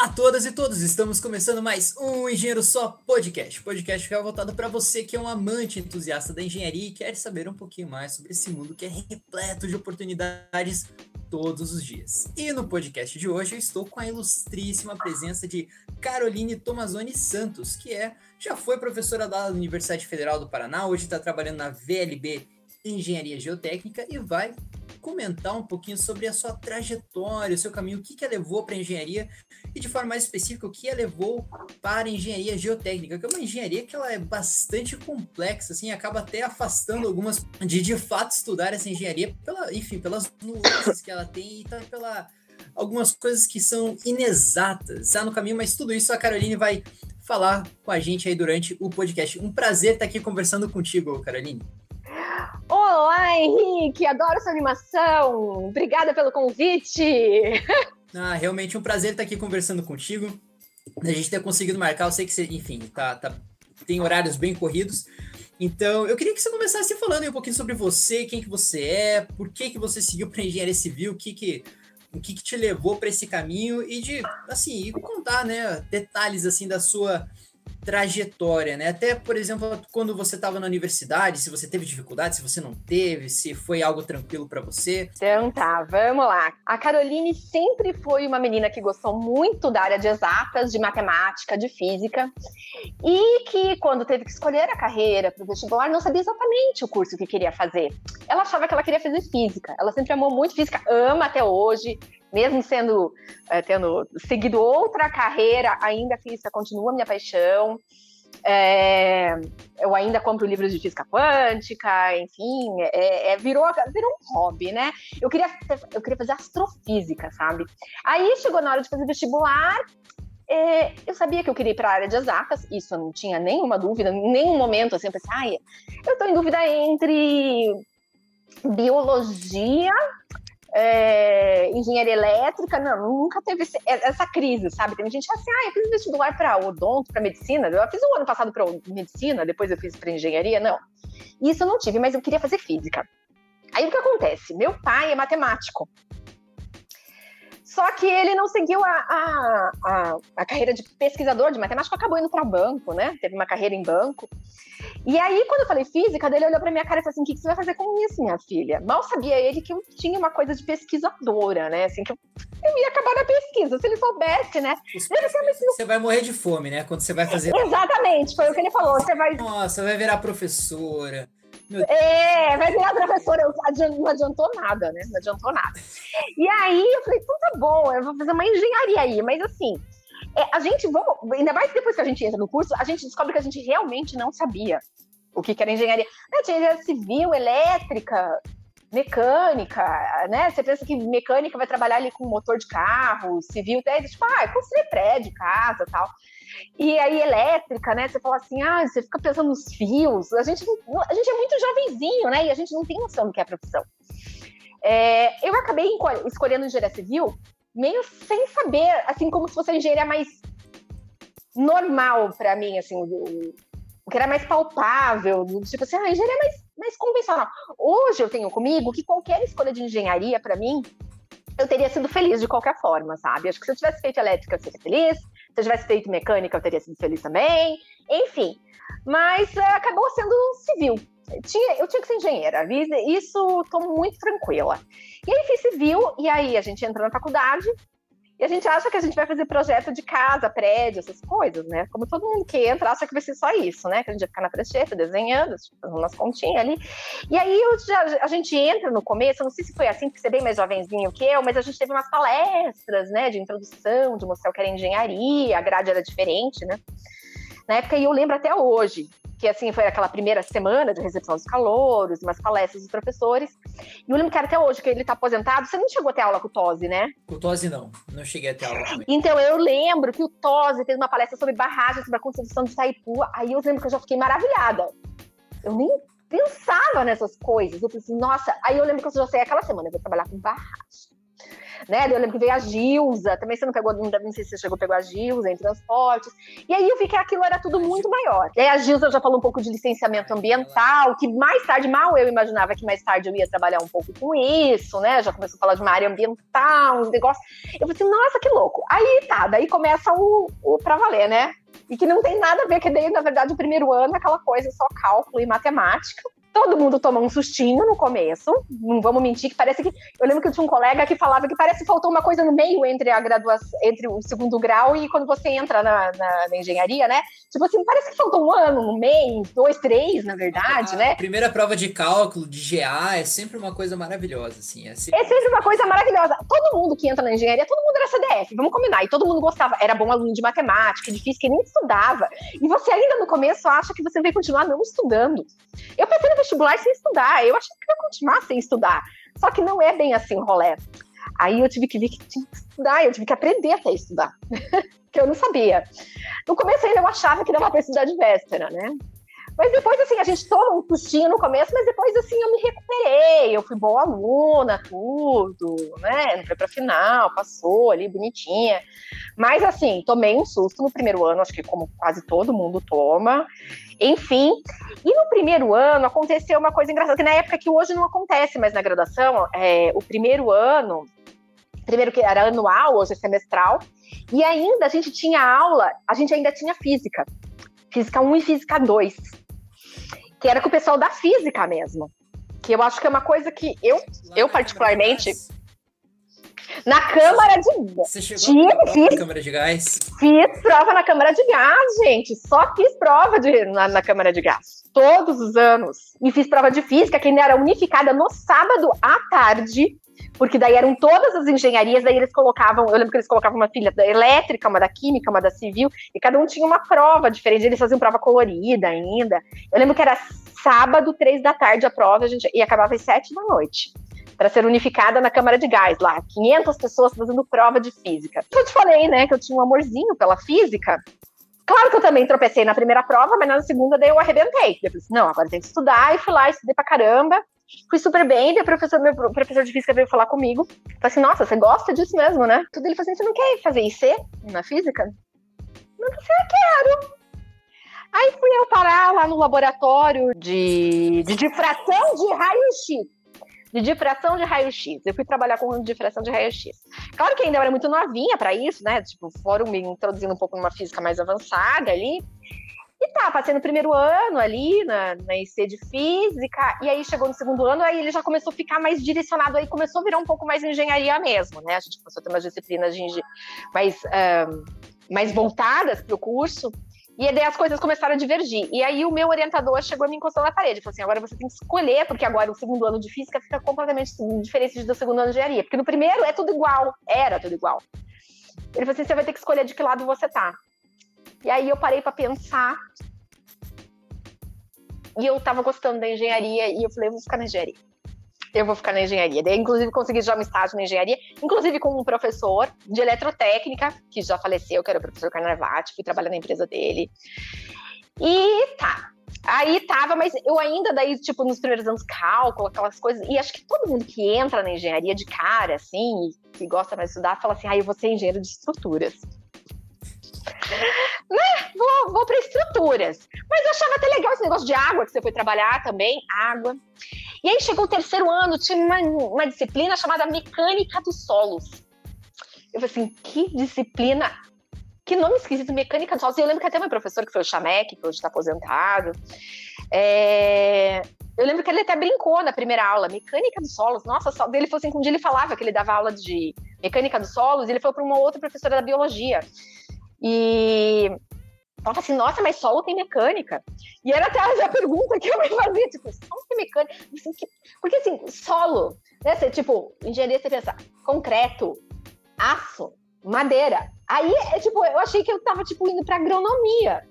Olá a todas e todos, estamos começando mais um Engenheiro Só Podcast. Podcast que é voltado para você que é um amante entusiasta da engenharia e quer saber um pouquinho mais sobre esse mundo que é repleto de oportunidades todos os dias. E no podcast de hoje eu estou com a ilustríssima presença de Caroline Tomazoni Santos, que é já foi professora da Universidade Federal do Paraná, hoje está trabalhando na VLB Engenharia Geotécnica e vai comentar um pouquinho sobre a sua trajetória, o seu caminho, o que, que a levou para a engenharia e de forma mais específica, o que a levou para a engenharia geotécnica, que é uma engenharia que ela é bastante complexa, assim, acaba até afastando algumas de de fato estudar essa engenharia, pela, enfim, pelas nuances que ela tem e tá pela algumas coisas que são inexatas, está no caminho, mas tudo isso a Caroline vai falar com a gente aí durante o podcast. Um prazer estar aqui conversando contigo, Caroline. Olá, Henrique! Adoro sua animação! Obrigada pelo convite! Ah, realmente um prazer estar aqui conversando contigo. A gente ter conseguido marcar, eu sei que você, enfim, tá, tá, tem horários bem corridos. Então, eu queria que você começasse falando um pouquinho sobre você, quem que você é, por que que você seguiu para engenharia civil, o que que, o que que te levou para esse caminho e de, assim, contar, né, detalhes assim da sua trajetória, né? Até, por exemplo, quando você estava na universidade, se você teve dificuldade, se você não teve, se foi algo tranquilo para você. Então tá, vamos lá. A Caroline sempre foi uma menina que gostou muito da área de exatas, de matemática, de física, e que quando teve que escolher a carreira para o vestibular, não sabia exatamente o curso que queria fazer. Ela achava que ela queria fazer física. Ela sempre amou muito física, ama até hoje mesmo sendo é, tendo seguido outra carreira, ainda a continua minha paixão. É, eu ainda compro livros de física quântica, enfim, é, é, virou, virou um hobby, né? Eu queria, eu queria fazer astrofísica, sabe? Aí chegou na hora de fazer vestibular, é, eu sabia que eu queria ir para a área de exatas, isso eu não tinha nenhuma dúvida, nenhum momento assim, eu pensei, ai, eu estou em dúvida entre biologia é, engenharia elétrica, não, nunca teve é, essa crise, sabe? Tem gente assim, ah, eu fiz vestibular para odonto, para medicina, eu fiz o ano passado para medicina, depois eu fiz para engenharia, não. Isso eu não tive, mas eu queria fazer física. Aí o que acontece? Meu pai é matemático. Só que ele não seguiu a, a, a, a carreira de pesquisador de matemática, acabou indo para banco, né? Teve uma carreira em banco. E aí, quando eu falei física, ele olhou para minha cara e falou assim: o que, que você vai fazer com isso, minha filha? Mal sabia ele que eu tinha uma coisa de pesquisadora, né? Assim, que eu, eu ia acabar na pesquisa. Se ele soubesse, né? Você vai morrer de fome, né? Quando você vai fazer. Exatamente, foi o que ele falou. Você vai. Nossa, vai virar professora. É, vai virar professora, não adiantou nada, né? Não adiantou nada. E aí eu falei, então tá bom, eu vou fazer uma engenharia aí, mas assim, é, a gente, vamos, ainda mais depois que a gente entra no curso, a gente descobre que a gente realmente não sabia o que, que era engenharia. Não, tinha engenharia civil, elétrica, mecânica, né? Você pensa que mecânica vai trabalhar ali com motor de carro, civil, até tipo, ah, construir prédio, casa tal. E aí, elétrica, né? Você fala assim, ah, você fica pensando nos fios. A gente, a gente é muito jovenzinho, né? E a gente não tem noção do que é profissão. É, eu acabei escolhendo engenharia civil meio sem saber, assim, como se fosse a engenharia mais normal para mim, assim, o, o, que era mais palpável, tipo assim, a engenharia mais, mais convencional. Hoje eu tenho comigo que qualquer escolha de engenharia, para mim, eu teria sido feliz de qualquer forma, sabe? Acho que se eu tivesse feito elétrica, eu seria feliz. Se eu tivesse feito mecânica, eu teria sido feliz também. Enfim. Mas uh, acabou sendo civil. Tinha, eu tinha que ser engenheira. Isso estou muito tranquila. E aí fiz civil, e aí a gente entra na faculdade, e a gente acha que a gente vai fazer projeto de casa, prédio, essas coisas, né? Como todo mundo que entra acha que vai ser só isso, né? Que a gente vai ficar na prancheta desenhando, fazendo umas continhas ali. E aí a gente entra no começo, não sei se foi assim, porque você é bem mais jovenzinho que eu, mas a gente teve umas palestras, né? De introdução, de mostrar o que era engenharia, a grade era diferente, né? Na época, e eu lembro até hoje, que assim foi aquela primeira semana de recepção dos calouros, umas palestras dos professores. E eu lembro que até hoje, que ele está aposentado, você não chegou até aula com o Tosi, né? Com o Tosi não, não cheguei até aula também. Então eu lembro que o Tosi fez uma palestra sobre barragens, sobre a construção de Itaipu, aí eu lembro que eu já fiquei maravilhada. Eu nem pensava nessas coisas. Eu falei assim, nossa, aí eu lembro que eu já sei aquela semana, eu vou trabalhar com barragem. Né? Eu lembro que veio a Gilza, também você não pegou, não sei se você chegou a pegar a Gilza em transportes. E aí eu vi que aquilo era tudo muito maior. E aí a Gilza já falou um pouco de licenciamento ambiental, que mais tarde, mal eu imaginava que mais tarde eu ia trabalhar um pouco com isso, né? Já começou a falar de uma área ambiental, uns negócios. Eu falei assim, nossa, que louco. Aí tá, daí começa o, o pra valer, né? E que não tem nada a ver, que daí, na verdade, o primeiro ano é aquela coisa só cálculo e matemática. Todo mundo toma um sustinho no começo, não vamos mentir, que parece que. Eu lembro que eu tinha um colega que falava que parece que faltou uma coisa no meio entre a graduação, entre o segundo grau e quando você entra na, na, na engenharia, né? Tipo assim, parece que faltou um ano no meio, dois, três, na verdade, a, né? A primeira prova de cálculo, de GA, é sempre uma coisa maravilhosa, assim. É sempre... é sempre uma coisa maravilhosa. Todo mundo que entra na engenharia, todo mundo era CDF, vamos combinar. E todo mundo gostava, era bom aluno de matemática, de física, e nem estudava. E você ainda no começo acha que você vai continuar não estudando. Eu pensei vestibular sem estudar. Eu achei que ia continuar sem estudar. Só que não é bem assim o rolê. Aí eu tive que ver que tinha que estudar, eu tive que aprender até estudar. que eu não sabia. No começo ainda eu achava que dava para estudar de véspera, né? Mas depois, assim, a gente toma um sustinho no começo, mas depois, assim, eu me recuperei. Eu fui boa aluna, tudo, né? Não foi pra final, passou ali, bonitinha. Mas, assim, tomei um susto no primeiro ano, acho que como quase todo mundo toma. Enfim, e no primeiro ano aconteceu uma coisa engraçada, que na época que hoje não acontece mais na graduação, é, o primeiro ano, primeiro que era anual, hoje é semestral, e ainda a gente tinha aula, a gente ainda tinha física, física 1 e física 2, que era com o pessoal da física mesmo, que eu acho que é uma coisa que eu, eu particularmente... Na câmara de gás. Você chegou Tinha, fiz, na câmara de gás? Fiz prova na câmara de gás, gente. Só fiz prova de, na, na câmara de gás. Todos os anos. E fiz prova de física, que ainda era unificada no sábado à tarde. Porque daí eram todas as engenharias, daí eles colocavam, eu lembro que eles colocavam uma filha da elétrica, uma da química, uma da civil, e cada um tinha uma prova diferente, eles faziam prova colorida ainda. Eu lembro que era sábado, três da tarde a prova, a gente, e acabava às sete da noite para ser unificada na Câmara de Gás lá, 500 pessoas fazendo prova de física. Eu te falei, né, que eu tinha um amorzinho pela física. Claro que eu também tropecei na primeira prova, mas na segunda daí eu arrebentei. Eu falei, não, agora tem que estudar, e fui lá, estudei pra caramba. Fui super bem, daí o professor, meu professor de física veio falar comigo. Falei assim, nossa, você gosta disso mesmo, né? Tudo ele falou assim, você não quer fazer IC na física? Não, eu quero. Aí fui eu parar lá no laboratório de, de difração de raio-x de difração de raio-x. Eu fui trabalhar com difração de raio-x. Claro que ainda eu era muito novinha para isso, né? Tipo, foram me introduzindo um pouco numa física mais avançada ali. Tá, passei no primeiro ano ali, na, na IC de física, e aí chegou no segundo ano, aí ele já começou a ficar mais direcionado, aí começou a virar um pouco mais engenharia mesmo, né? A gente começou a ter umas disciplinas mais, mais voltadas para o curso. E daí as coisas começaram a divergir. E aí o meu orientador chegou a me encostar na parede. Falou assim: agora você tem que escolher, porque agora o segundo ano de física fica completamente diferente do segundo ano de engenharia. Porque no primeiro é tudo igual. Era tudo igual. Ele falou assim: você vai ter que escolher de que lado você tá. E aí eu parei para pensar. E eu tava gostando da engenharia. E eu falei: eu vou ficar na engenharia eu vou ficar na engenharia. Daí, inclusive, consegui já um estágio na engenharia, inclusive com um professor de eletrotécnica, que já faleceu, que era o professor Carnavati, fui trabalhar na empresa dele. E tá. Aí tava, mas eu ainda daí, tipo, nos primeiros anos, cálculo, aquelas coisas. E acho que todo mundo que entra na engenharia de cara, assim, que gosta mais de estudar, fala assim: ah, eu vou ser engenheiro de estruturas. Né? Vou, vou para estruturas. Mas eu achava até legal esse negócio de água que você foi trabalhar também, água. E aí chegou o terceiro ano, tinha uma, uma disciplina chamada Mecânica dos Solos. Eu falei assim, que disciplina, que nome esquisito, Mecânica dos Solos. Eu lembro que até meu professor, que foi o Chamek, que hoje está aposentado, é... eu lembro que ele até brincou na primeira aula, Mecânica dos Solos. Nossa, só... ele falou assim, um dia ele falava que ele dava aula de Mecânica dos Solos, e ele foi para uma outra professora da Biologia. E fala assim, nossa, mas solo tem mecânica. E era até a pergunta que eu me fazia, tipo, solo tem mecânica? Assim, que... Porque assim, solo, né? Você, tipo, engenharia, você pensa, concreto, aço, madeira. Aí, é, tipo, eu achei que eu tava, tipo, indo pra agronomia.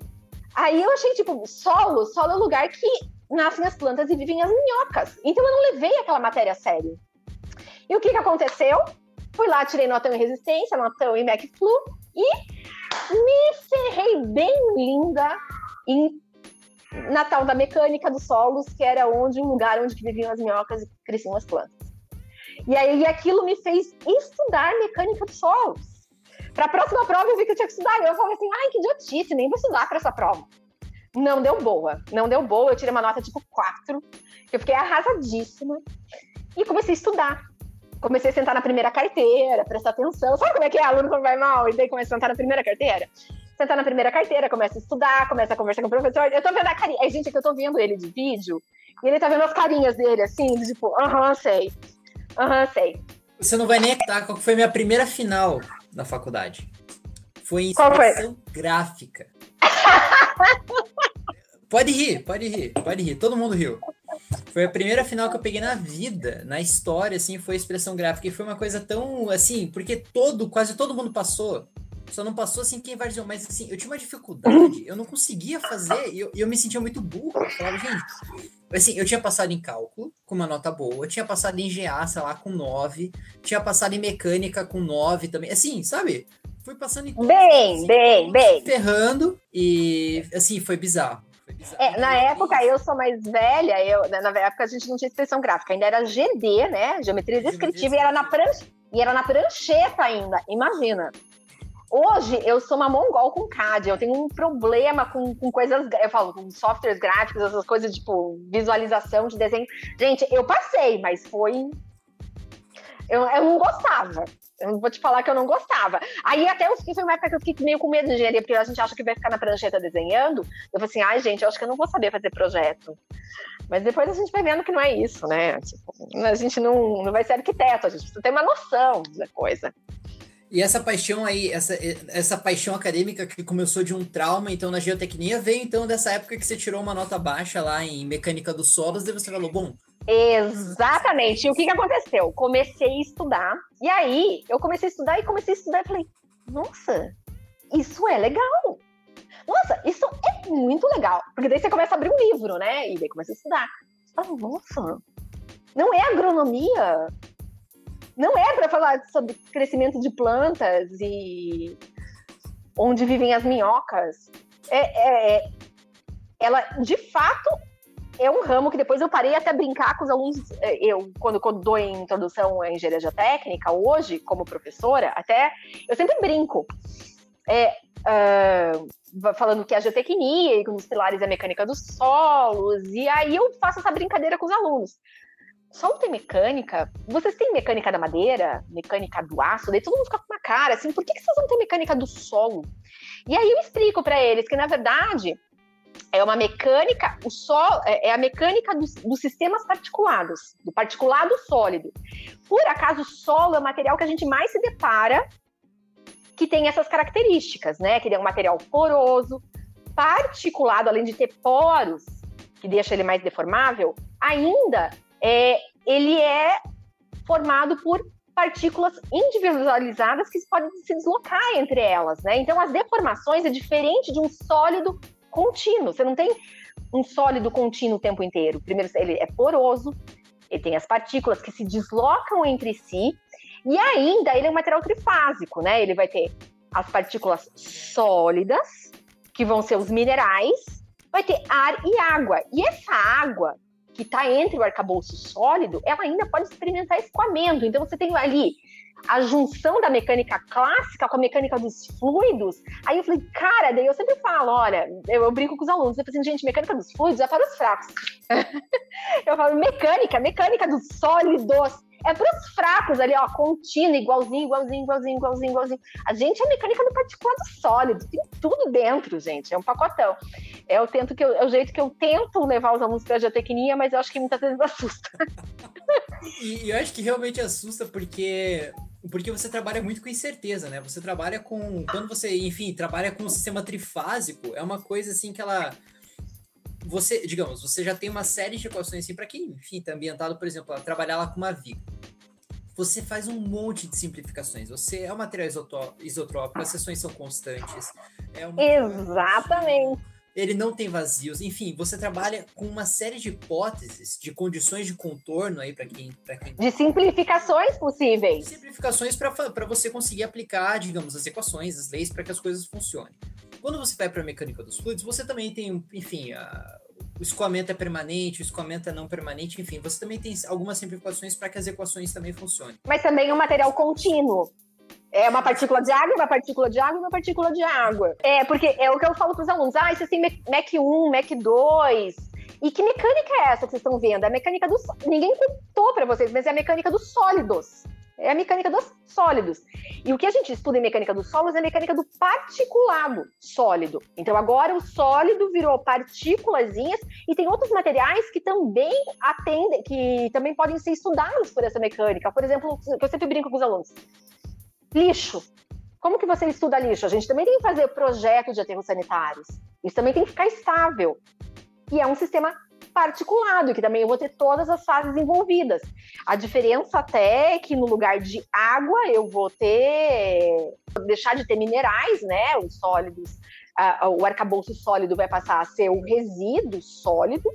Aí eu achei, tipo, solo, solo é o lugar que nascem as plantas e vivem as minhocas. Então eu não levei aquela matéria a sério. E o que que aconteceu? Fui lá, tirei notão em resistência, notão em MacFlu e me ferrei bem linda em Natal da mecânica dos solos, que era onde um lugar onde viviam as minhocas e cresciam as plantas. E aí aquilo me fez estudar mecânica de solos. Para a próxima prova eu vi que eu tinha que estudar. E eu falei assim, ai, que idiotice, nem vou estudar para essa prova. Não deu boa, não deu boa. Eu tirei uma nota tipo 4. Eu fiquei arrasadíssima. E comecei a estudar. Comecei a sentar na primeira carteira, prestar atenção. Sabe como é que é? Aluno quando vai mal e daí começa a sentar na primeira carteira? Sentar na primeira carteira, começa a estudar, começa a conversar com o professor. Eu tô vendo a carinha. Ai, gente, é que eu tô vendo ele de vídeo e ele tá vendo as carinhas dele, assim, tipo, aham, sei. Aham, sei. Você não vai nem acreditar qual foi a minha primeira final na faculdade. Foi em expressão gráfica. pode rir, pode rir, pode rir. Todo mundo riu. Foi a primeira final que eu peguei na vida, na história, assim, foi expressão gráfica. E foi uma coisa tão, assim, porque todo, quase todo mundo passou. Só não passou, assim, quem vai dizer, mas, assim, eu tinha uma dificuldade, eu não conseguia fazer, e eu, eu me sentia muito burro. Eu falava, gente, assim, eu tinha passado em cálculo, com uma nota boa, tinha passado em GA, sei lá, com 9, tinha passado em mecânica com 9 também, assim, sabe? Fui passando em... Bem, assim, bem, bem. Ferrando, e, assim, foi bizarro. É, na época, eu sou mais velha, eu, na época a gente não tinha expressão gráfica, ainda era GD, né? Geometria descritiva, e era na prancha, e era na prancheta ainda, imagina. Hoje eu sou uma mongol com CAD, eu tenho um problema com, com coisas, eu falo, com softwares gráficos, essas coisas tipo visualização de desenho. Gente, eu passei, mas foi. Eu, eu não gostava. Eu vou te falar que eu não gostava. Aí até eu fiquei, foi uma época que eu fiquei meio com medo de engenharia, porque a gente acha que vai ficar na prancheta desenhando. Eu falei assim, ai, gente, eu acho que eu não vou saber fazer projeto. Mas depois a gente vai vendo que não é isso, né? Tipo, a gente não, não vai ser arquiteto, a gente precisa ter uma noção da coisa. E essa paixão aí, essa, essa paixão acadêmica que começou de um trauma, então, na geotecnia, veio então dessa época que você tirou uma nota baixa lá em mecânica dos solos, e você falou, bom, Exatamente. E o que, que aconteceu? Comecei a estudar. E aí, eu comecei a estudar e comecei a estudar e falei, nossa, isso é legal. Nossa, isso é muito legal. Porque daí você começa a abrir um livro, né? E daí começa a estudar. Você fala, nossa, não é agronomia? Não é para falar sobre crescimento de plantas e onde vivem as minhocas. É, é, é ela, de fato, é um ramo que depois eu parei até brincar com os alunos. É, eu, quando, quando dou introdução à engenharia geotécnica, hoje, como professora, até eu sempre brinco. É, uh, falando que a geotecnia e que um dos pilares é a mecânica dos solos, e aí eu faço essa brincadeira com os alunos. Solo tem mecânica? Vocês têm mecânica da madeira? Mecânica do aço? Daí todo mundo fica com uma cara assim, por que vocês não têm mecânica do solo? E aí eu explico para eles que, na verdade, é uma mecânica, o sol é, é a mecânica dos, dos, sistemas particulados, do particulado sólido. Por acaso, o solo é o material que a gente mais se depara que tem essas características, né? Que ele é um material poroso, particulado, além de ter poros, que deixa ele mais deformável, ainda é, ele é formado por partículas individualizadas que podem se deslocar entre elas, né? Então, as deformações é diferente de um sólido contínuo. Você não tem um sólido contínuo o tempo inteiro. Primeiro, ele é poroso, ele tem as partículas que se deslocam entre si, e ainda ele é um material trifásico, né? Ele vai ter as partículas sólidas, que vão ser os minerais, vai ter ar e água. E essa água que está entre o arcabouço sólido, ela ainda pode experimentar escoamento. Então você tem ali a junção da mecânica clássica com a mecânica dos fluidos. Aí eu falei, cara, daí eu sempre falo, olha, eu, eu brinco com os alunos, eu falo assim, gente, mecânica dos fluidos é para os fracos. eu falo, mecânica, mecânica dos sólidos. É para os fracos ali, ó, contínuo, igualzinho, igualzinho, igualzinho, igualzinho, igualzinho. A gente é mecânica do particulado sólido, tem tudo dentro, gente, é um pacotão. É o, tento que eu, é o jeito que eu tento levar os alunos para a geotecnia, mas eu acho que muitas vezes assusta. e eu acho que realmente assusta porque porque você trabalha muito com incerteza, né? Você trabalha com. Quando você, enfim, trabalha com um sistema trifásico, é uma coisa assim que ela. Você, digamos, você já tem uma série de equações assim, para quem, enfim, está ambientado, por exemplo, a trabalhar lá com uma viga. Você faz um monte de simplificações. Você é um material isotrópico, as seções são constantes. É uma... Exatamente ele não tem vazios, enfim, você trabalha com uma série de hipóteses, de condições de contorno aí para quem, quem. De simplificações possíveis. Simplificações para você conseguir aplicar, digamos, as equações, as leis, para que as coisas funcionem. Quando você vai para a mecânica dos fluidos, você também tem, enfim, a, o escoamento é permanente, o escoamento é não permanente, enfim, você também tem algumas simplificações para que as equações também funcionem. Mas também é um material contínuo. É uma partícula de água, uma partícula de água, uma partícula de água. É, porque é o que eu falo para os alunos. Ah, vocês têm MEC 1, MEC 2. E que mecânica é essa que vocês estão vendo? É a mecânica dos. Ninguém contou para vocês, mas é a mecânica dos sólidos. É a mecânica dos sólidos. E o que a gente estuda em mecânica dos solos é a mecânica do particulado sólido. Então agora o sólido virou partículazinhas e tem outros materiais que também atendem, que também podem ser estudados por essa mecânica. Por exemplo, que eu sempre brinco com os alunos. Lixo. Como que você estuda lixo? A gente também tem que fazer projeto de aterros sanitários. Isso também tem que ficar estável. E é um sistema particulado, que também eu vou ter todas as fases envolvidas. A diferença até é que no lugar de água eu vou ter deixar de ter minerais, né? Os sólidos, uh, o arcabouço sólido vai passar a ser o resíduo sólido.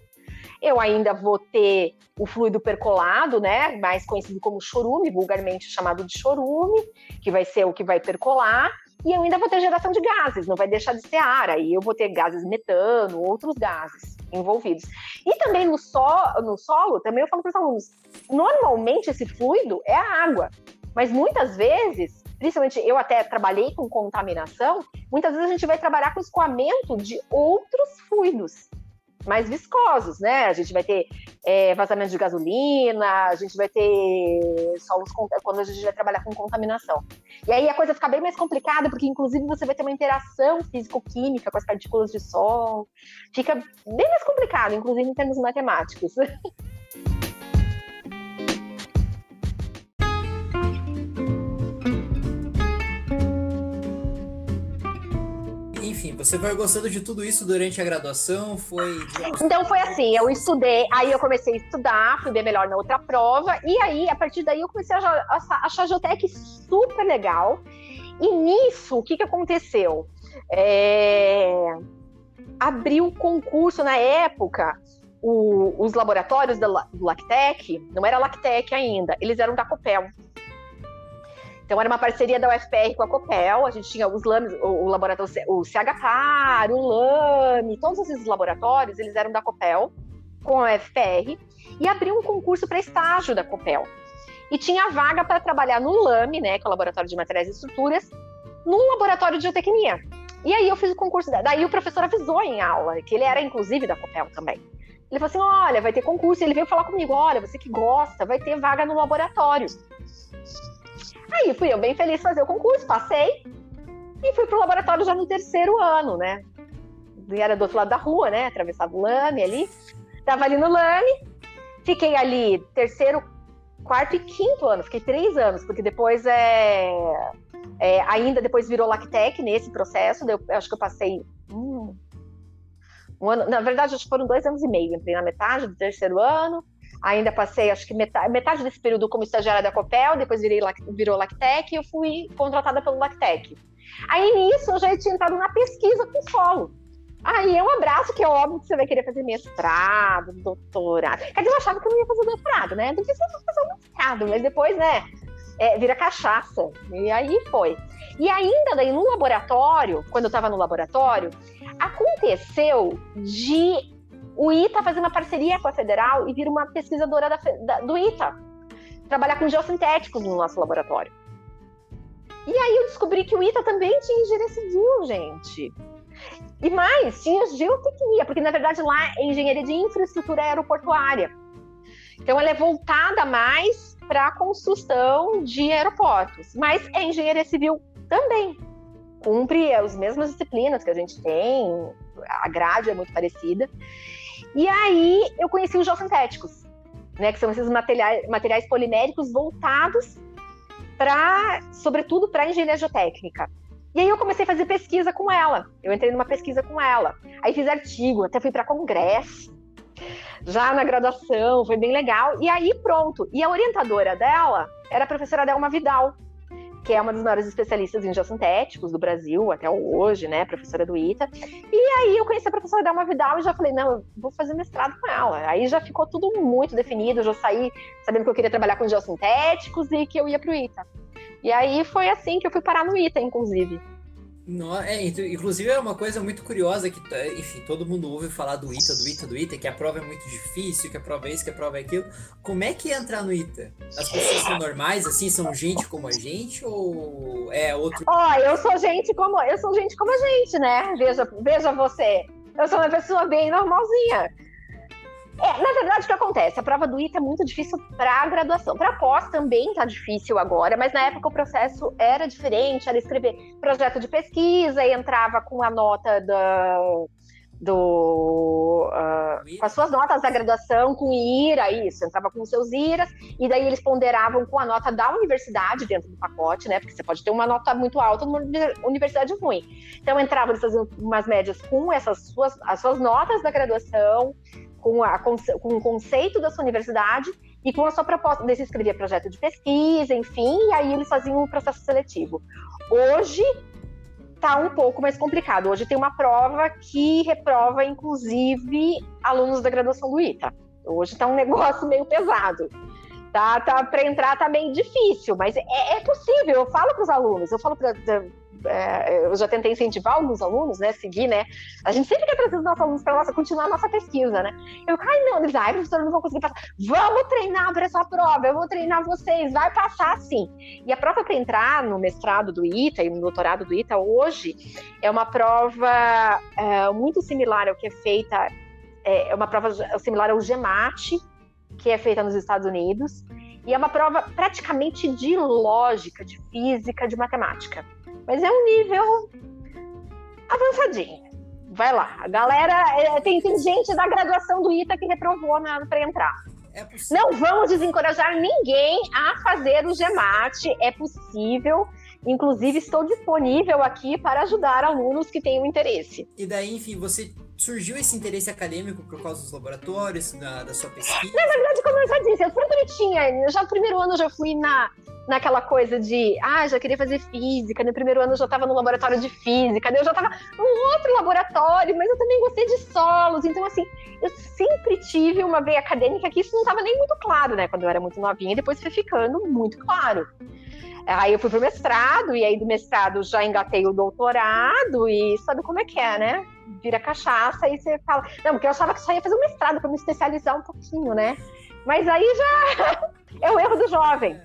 Eu ainda vou ter o fluido percolado, né? Mais conhecido como chorume, vulgarmente chamado de chorume, que vai ser o que vai percolar. E eu ainda vou ter geração de gases, não vai deixar de ser ar. Aí eu vou ter gases metano, outros gases envolvidos. E também no, so, no solo, também eu falo para os alunos, normalmente esse fluido é a água, mas muitas vezes, principalmente eu até trabalhei com contaminação, muitas vezes a gente vai trabalhar com escoamento de outros fluidos mais viscosos, né? A gente vai ter é, vazamento de gasolina, a gente vai ter solos quando a gente vai trabalhar com contaminação. E aí a coisa fica bem mais complicada, porque inclusive você vai ter uma interação físico-química com as partículas de sol. Fica bem mais complicado, inclusive em termos matemáticos. enfim, você vai gostando de tudo isso durante a graduação? Foi. Então foi assim, eu estudei, aí eu comecei a estudar, fui bem melhor na outra prova, e aí, a partir daí, eu comecei a achar a Geotec super legal. E nisso, o que, que aconteceu? É... Abriu concurso na época, o, os laboratórios do Lactec, não era Lactec ainda, eles eram da Copel. Então era uma parceria da UFPR com a Copel, a gente tinha os LAMES, o, o laboratório, o CHPAR, o LAME, todos esses laboratórios, eles eram da Copel, com a UFPR, e abriu um concurso para estágio da Copel. E tinha vaga para trabalhar no LAME, né, que é o Laboratório de Materiais e Estruturas, num laboratório de geotecnia. E aí eu fiz o concurso, daí o professor avisou em aula, que ele era inclusive da Copel também. Ele falou assim: olha, vai ter concurso. E ele veio falar comigo: olha, você que gosta, vai ter vaga no laboratório. Aí fui eu bem feliz fazer o concurso, passei e fui pro laboratório já no terceiro ano, né? E era do outro lado da rua, né? Atravessava o lame ali. Tava ali no lame, fiquei ali terceiro, quarto e quinto ano, fiquei três anos, porque depois é, é ainda depois virou Lactec nesse processo, eu, acho que eu passei hum, um ano, na verdade acho que foram dois anos e meio, entrei na metade do terceiro ano, Ainda passei, acho que metade, metade desse período como estagiária da Copel, depois virei, virou Lactec e eu fui contratada pelo Lactec. Aí nisso eu já tinha entrado na pesquisa com solo. Aí é um abraço, que é óbvio que você vai querer fazer mestrado, doutorado. Quer dizer, eu achava que eu não ia fazer doutorado, né? Não precisa fazer um mestrado, mas depois, né, é, vira cachaça. E aí foi. E ainda daí no laboratório, quando eu estava no laboratório, aconteceu de o ITA fazer uma parceria com a Federal e vir uma pesquisadora da, da, do ITA, trabalhar com geossintéticos no nosso laboratório. E aí eu descobri que o ITA também tinha engenharia civil, gente. E mais, tinha geotecnia, porque na verdade lá é engenharia de infraestrutura aeroportuária. Então ela é voltada mais para a construção de aeroportos, mas é engenharia civil também. Cumpre as mesmas disciplinas que a gente tem, a grade é muito parecida. E aí eu conheci os geossintéticos, né, que são esses materiais, materiais poliméricos voltados para, sobretudo, para engenharia geotécnica. E aí eu comecei a fazer pesquisa com ela. Eu entrei numa pesquisa com ela. Aí fiz artigo, até fui para congresso. Já na graduação, foi bem legal. E aí pronto. E a orientadora dela era a professora Delma Vidal, que é uma das maiores especialistas em geossintéticos do Brasil até hoje, né, professora do ITA. E aí eu conheci a professora Delma Vidal e já falei, não, eu vou fazer mestrado com ela. Aí já ficou tudo muito definido, eu já saí sabendo que eu queria trabalhar com geossintéticos e que eu ia para o ITA. E aí foi assim que eu fui parar no ITA, inclusive. Não, é, inclusive é uma coisa muito curiosa que, enfim, todo mundo ouve falar do ITA, do ITA, do ITA, que a prova é muito difícil, que a prova é isso, que a prova é aquilo. Como é que é entrar no ITA? As pessoas são normais, assim, são gente como a gente ou é outro? Ó, oh, eu sou gente como eu sou gente como a gente, né? Veja, veja você. Eu sou uma pessoa bem normalzinha. É, na verdade, o que acontece? A prova do ITA é muito difícil para a graduação. Para pós também está difícil agora, mas na época o processo era diferente, era escrever projeto de pesquisa e entrava com a nota da, do uh, com as suas notas da graduação, com IRA, isso, entrava com os seus IRAs, e daí eles ponderavam com a nota da universidade dentro do pacote, né? Porque você pode ter uma nota muito alta numa universidade ruim. Então entrava faziam umas médias com essas suas, as suas notas da graduação, com, a, com, o conceito da sua universidade e com a sua proposta. Daí você escrevia projeto de pesquisa, enfim, e aí eles faziam um processo seletivo. Hoje está um pouco mais complicado. Hoje tem uma prova que reprova, inclusive, alunos da graduação do ITA. Hoje está um negócio meio pesado. Tá, tá, para entrar tá meio difícil, mas é, é possível. Eu falo para os alunos, eu falo para é, eu já tentei incentivar alguns alunos, né, seguir, né, a gente sempre quer trazer os nossos alunos para continuar a nossa pesquisa, né, eu, ai não, eles, ai professor, eu não vou conseguir passar, vamos treinar para essa prova, eu vou treinar vocês, vai passar sim, e a prova para entrar no mestrado do ITA e no doutorado do ITA hoje é uma prova é, muito similar ao que é feita, é, é uma prova similar ao GEMAT, que é feita nos Estados Unidos, e é uma prova praticamente de lógica, de física, de matemática. Mas é um nível avançadinho. Vai lá. A galera. É, tem, tem gente da graduação do ITA que reprovou para entrar. É Não vamos desencorajar ninguém a fazer o GEMAT. É possível. Inclusive, estou disponível aqui para ajudar alunos que tenham interesse. E daí, enfim, você surgiu esse interesse acadêmico por causa dos laboratórios, da, da sua pesquisa? Na verdade, como eu já disse, eu sempre tinha. Já no primeiro ano eu já fui na, naquela coisa de, ah, já queria fazer física, no primeiro ano eu já estava no laboratório de física, eu já estava num outro laboratório, mas eu também gostei de solos, então assim, eu sempre tive uma veia acadêmica que isso não estava nem muito claro, né, quando eu era muito novinha, e depois foi ficando muito claro. Aí eu fui pro mestrado, e aí do mestrado já engatei o doutorado, e sabe como é que é, né? Vira cachaça, e você fala, não, porque eu achava que só ia fazer um mestrado para me especializar um pouquinho, né? Mas aí já é o erro do jovem.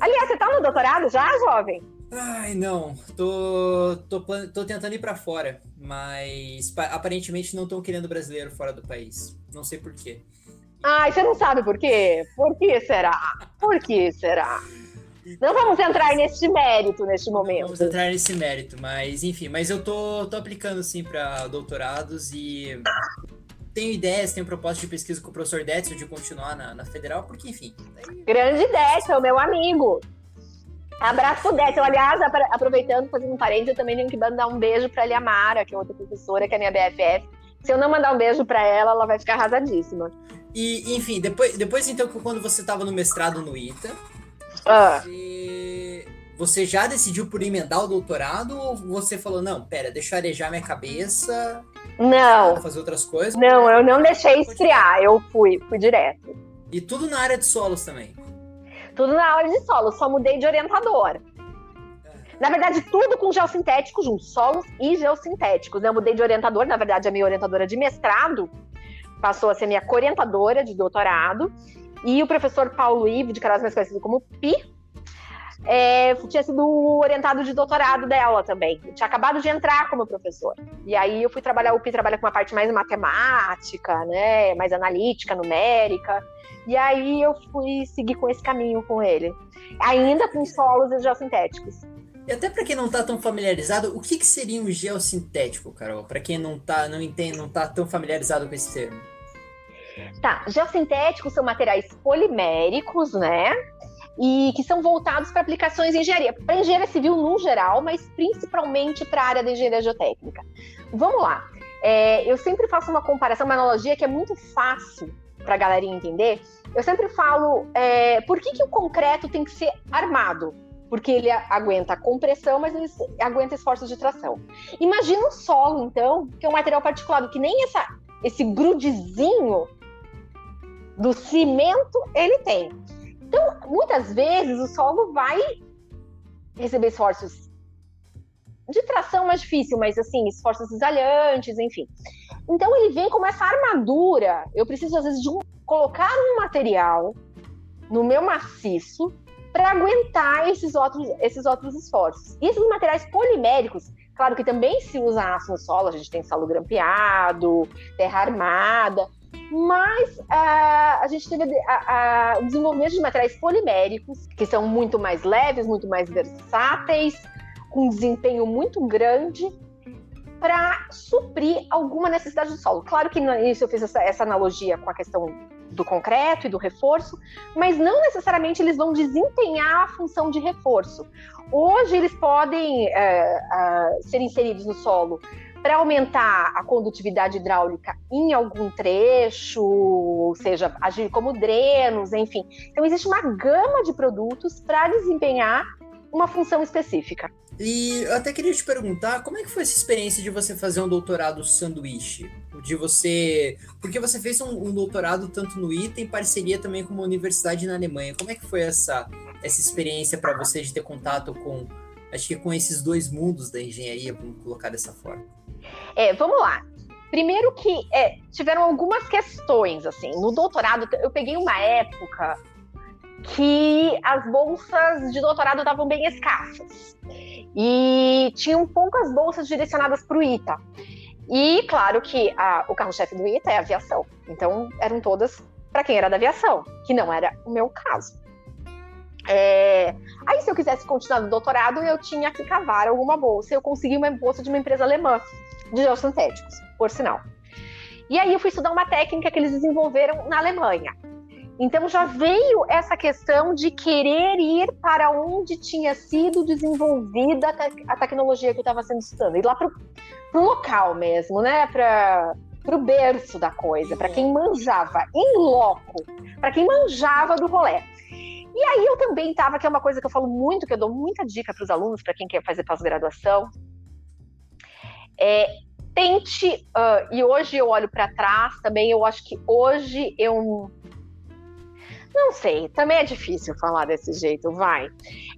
Aliás, você tá no doutorado já, jovem? Ai, não. Tô, tô, tô tentando ir para fora, mas aparentemente não estão querendo brasileiro fora do país. Não sei por quê. Ai, você não sabe por quê? Por que será? Por que será? Não vamos entrar nesse mérito neste momento. Não vamos entrar nesse mérito, mas enfim, mas eu tô, tô aplicando sim para doutorados e tenho ideias, tenho propostas de pesquisa com o professor Detzel de continuar na, na federal, porque, enfim. Daí... Grande Detzel, meu amigo. Abraço Detzel. Aliás, aproveitando, fazendo um parênteses, eu também tenho que mandar um beijo pra Eliamara, que é outra professora, que é minha BFF. Se eu não mandar um beijo pra ela, ela vai ficar arrasadíssima. E, enfim, depois, depois então, quando você tava no mestrado no ITA, ah. você, você já decidiu por emendar o doutorado ou você falou, não, pera, deixa eu arejar minha cabeça não. Fazer outras coisas? Não, eu não deixei esfriar, eu fui, fui direto. E tudo na área de solos também? Tudo na área de solos, só mudei de orientador. É. Na verdade, tudo com geossintéticos junto, solos e geossintéticos. Eu mudei de orientador, na verdade, a minha orientadora de mestrado passou a ser minha orientadora de doutorado. E o professor Paulo Ivo, de Caras mais conhecido como Pi, é, tinha sido orientado de doutorado dela também. Eu tinha acabado de entrar como professor. E aí eu fui trabalhar, o Pi trabalha com uma parte mais matemática, né, mais analítica, numérica. E aí eu fui seguir com esse caminho com ele. Ainda com solos e geossintéticos. E até para quem não está tão familiarizado, o que, que seria um geossintético, Carol? Para quem não tá, não entende, não tá tão familiarizado com esse termo. Tá, geossintéticos são materiais poliméricos, né? e que são voltados para aplicações em engenharia, para engenharia civil no geral, mas principalmente para a área da engenharia geotécnica. Vamos lá. É, eu sempre faço uma comparação, uma analogia que é muito fácil para a galerinha entender. Eu sempre falo é, por que, que o concreto tem que ser armado? Porque ele aguenta compressão, mas ele aguenta esforços de tração. Imagina o solo, então, que é um material particulado, que nem essa, esse grudezinho do cimento ele tem. Então, muitas vezes o solo vai receber esforços de tração mais difícil, mas assim, esforços desalhantes, enfim. Então ele vem com essa armadura. Eu preciso, às vezes, de um, colocar um material no meu maciço para aguentar esses outros, esses outros esforços. E esses materiais poliméricos, claro que também se usa aço no solo, a gente tem solo grampeado, terra armada, mas uh, a gente teve o desenvolvimento de materiais poliméricos, que são muito mais leves, muito mais versáteis, com desempenho muito grande para suprir alguma necessidade do solo. Claro que no início eu fiz essa, essa, analogia com a questão do concreto e do reforço, mas não necessariamente eles vão desempenhar a função de reforço. Hoje eles podem é, é, ser inseridos no solo para aumentar a condutividade hidráulica em algum trecho, ou seja, agir como drenos, enfim. Então existe uma gama de produtos para desempenhar uma função específica. E eu até queria te perguntar, como é que foi essa experiência de você fazer um doutorado sanduíche? De você. Porque você fez um, um doutorado tanto no ITA em parceria também com uma universidade na Alemanha. Como é que foi essa, essa experiência para você de ter contato com. Acho que com esses dois mundos da engenharia, vamos colocar dessa forma. É, vamos lá. Primeiro que é, tiveram algumas questões, assim. No doutorado, eu peguei uma época que as bolsas de doutorado estavam bem escassas. E tinham poucas bolsas direcionadas para o ITA. E claro que a, o carro-chefe do ITA é a aviação. Então eram todas para quem era da aviação, que não era o meu caso. É... Aí, se eu quisesse continuar no doutorado, eu tinha que cavar alguma bolsa. Eu consegui uma bolsa de uma empresa alemã de geossintéticos, por sinal. E aí eu fui estudar uma técnica que eles desenvolveram na Alemanha, então já veio essa questão de querer ir para onde tinha sido desenvolvida a tecnologia que eu estava sendo estudando, ir lá para o local mesmo, né? Para o berço da coisa, para quem manjava em loco, para quem manjava do rolê. E aí eu também estava, que é uma coisa que eu falo muito, que eu dou muita dica para os alunos, para quem quer fazer pós-graduação, é, tente, uh, e hoje eu olho para trás também, eu acho que hoje eu não sei, também é difícil falar desse jeito, vai.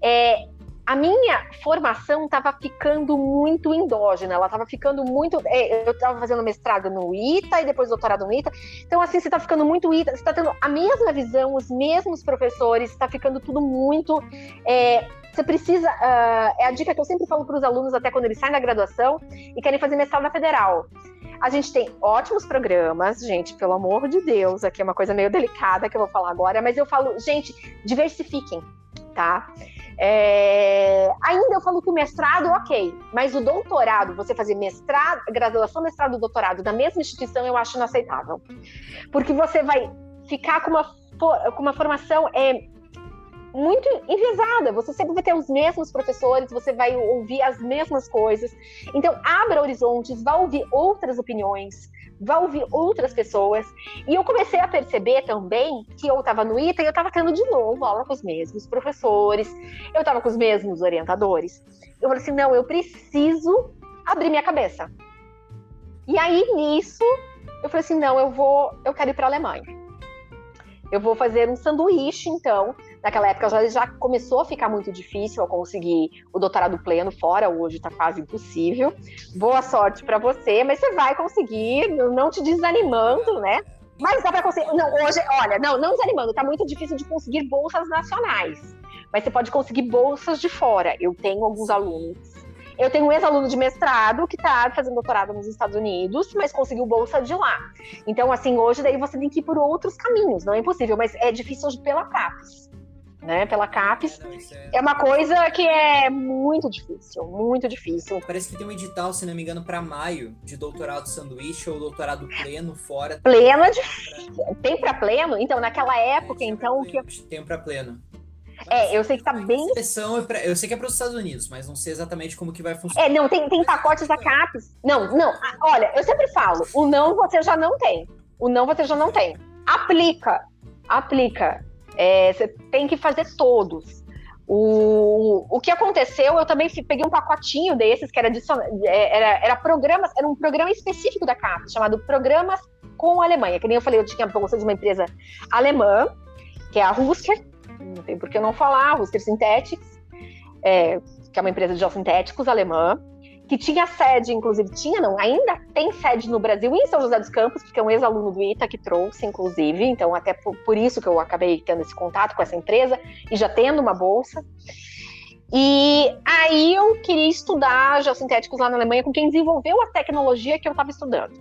É, a minha formação estava ficando muito endógena, ela estava ficando muito. É, eu estava fazendo mestrado no ITA e depois doutorado no ITA. Então, assim, você está ficando muito ITA, você está tendo a mesma visão, os mesmos professores, está ficando tudo muito. É, você precisa. Uh, é a dica que eu sempre falo para os alunos, até quando eles saem da graduação e querem fazer mestrado na federal. A gente tem ótimos programas, gente, pelo amor de Deus, aqui é uma coisa meio delicada que eu vou falar agora, mas eu falo, gente, diversifiquem, tá? É... Ainda eu falo que o mestrado, ok, mas o doutorado, você fazer mestrado, graduação, mestrado, doutorado da mesma instituição, eu acho inaceitável. Porque você vai ficar com uma, com uma formação é, muito enviesada. Você sempre vai ter os mesmos professores, você vai ouvir as mesmas coisas. Então, abra horizontes, vá ouvir outras opiniões, vá ouvir outras pessoas. E eu comecei a perceber também que eu estava no ITA e eu estava tendo de novo aula com os mesmos professores, eu estava com os mesmos orientadores. Eu falei assim: não, eu preciso abrir minha cabeça. E aí, nisso, eu falei assim: não, eu vou, eu quero ir para a Alemanha. Eu vou fazer um sanduíche, então, Naquela época já, já começou a ficar muito difícil eu conseguir o doutorado pleno fora, hoje está quase impossível. Boa sorte para você, mas você vai conseguir, não te desanimando, né? Mas dá para conseguir. Não, hoje, olha, não, não desanimando, tá muito difícil de conseguir bolsas nacionais. Mas você pode conseguir bolsas de fora. Eu tenho alguns alunos. Eu tenho um ex-aluno de mestrado que está fazendo doutorado nos Estados Unidos, mas conseguiu bolsa de lá. Então, assim, hoje daí você tem que ir por outros caminhos. Não é impossível, mas é difícil pela CAPES né, pela CAPES, é, é, uma coisa que é muito difícil, muito difícil. Parece que tem um edital, se não me engano, para maio, de doutorado sanduíche ou doutorado pleno fora. Pleno é difícil. Tem para pleno? Então, naquela época, então... que Tem para pleno. É, eu sei que tá bem. É eu sei que é para os Estados Unidos, mas não sei exatamente como que vai funcionar. É, não, tem, tem pacotes da CAPES. Não, não. Olha, eu sempre falo: o não você já não tem. O não você já não tem. Aplica. Aplica. É, você tem que fazer todos. O, o que aconteceu, eu também peguei um pacotinho desses que era, é, era, era programas, era um programa específico da CAP, chamado Programas com a Alemanha. Que nem eu falei, eu tinha bolsa de uma empresa alemã, que é a Rusker, não tem por que não falar, Rusker Synthetics, é, que é uma empresa de geossintéticos alemã. Que tinha sede, inclusive, tinha não, ainda tem sede no Brasil em São José dos Campos, porque é um ex-aluno do ITA que trouxe, inclusive, então até por, por, isso que eu acabei tendo esse contato com essa empresa e já tendo uma bolsa. E aí eu queria estudar geossintéticos lá na Alemanha com quem desenvolveu a tecnologia que eu estava estudando.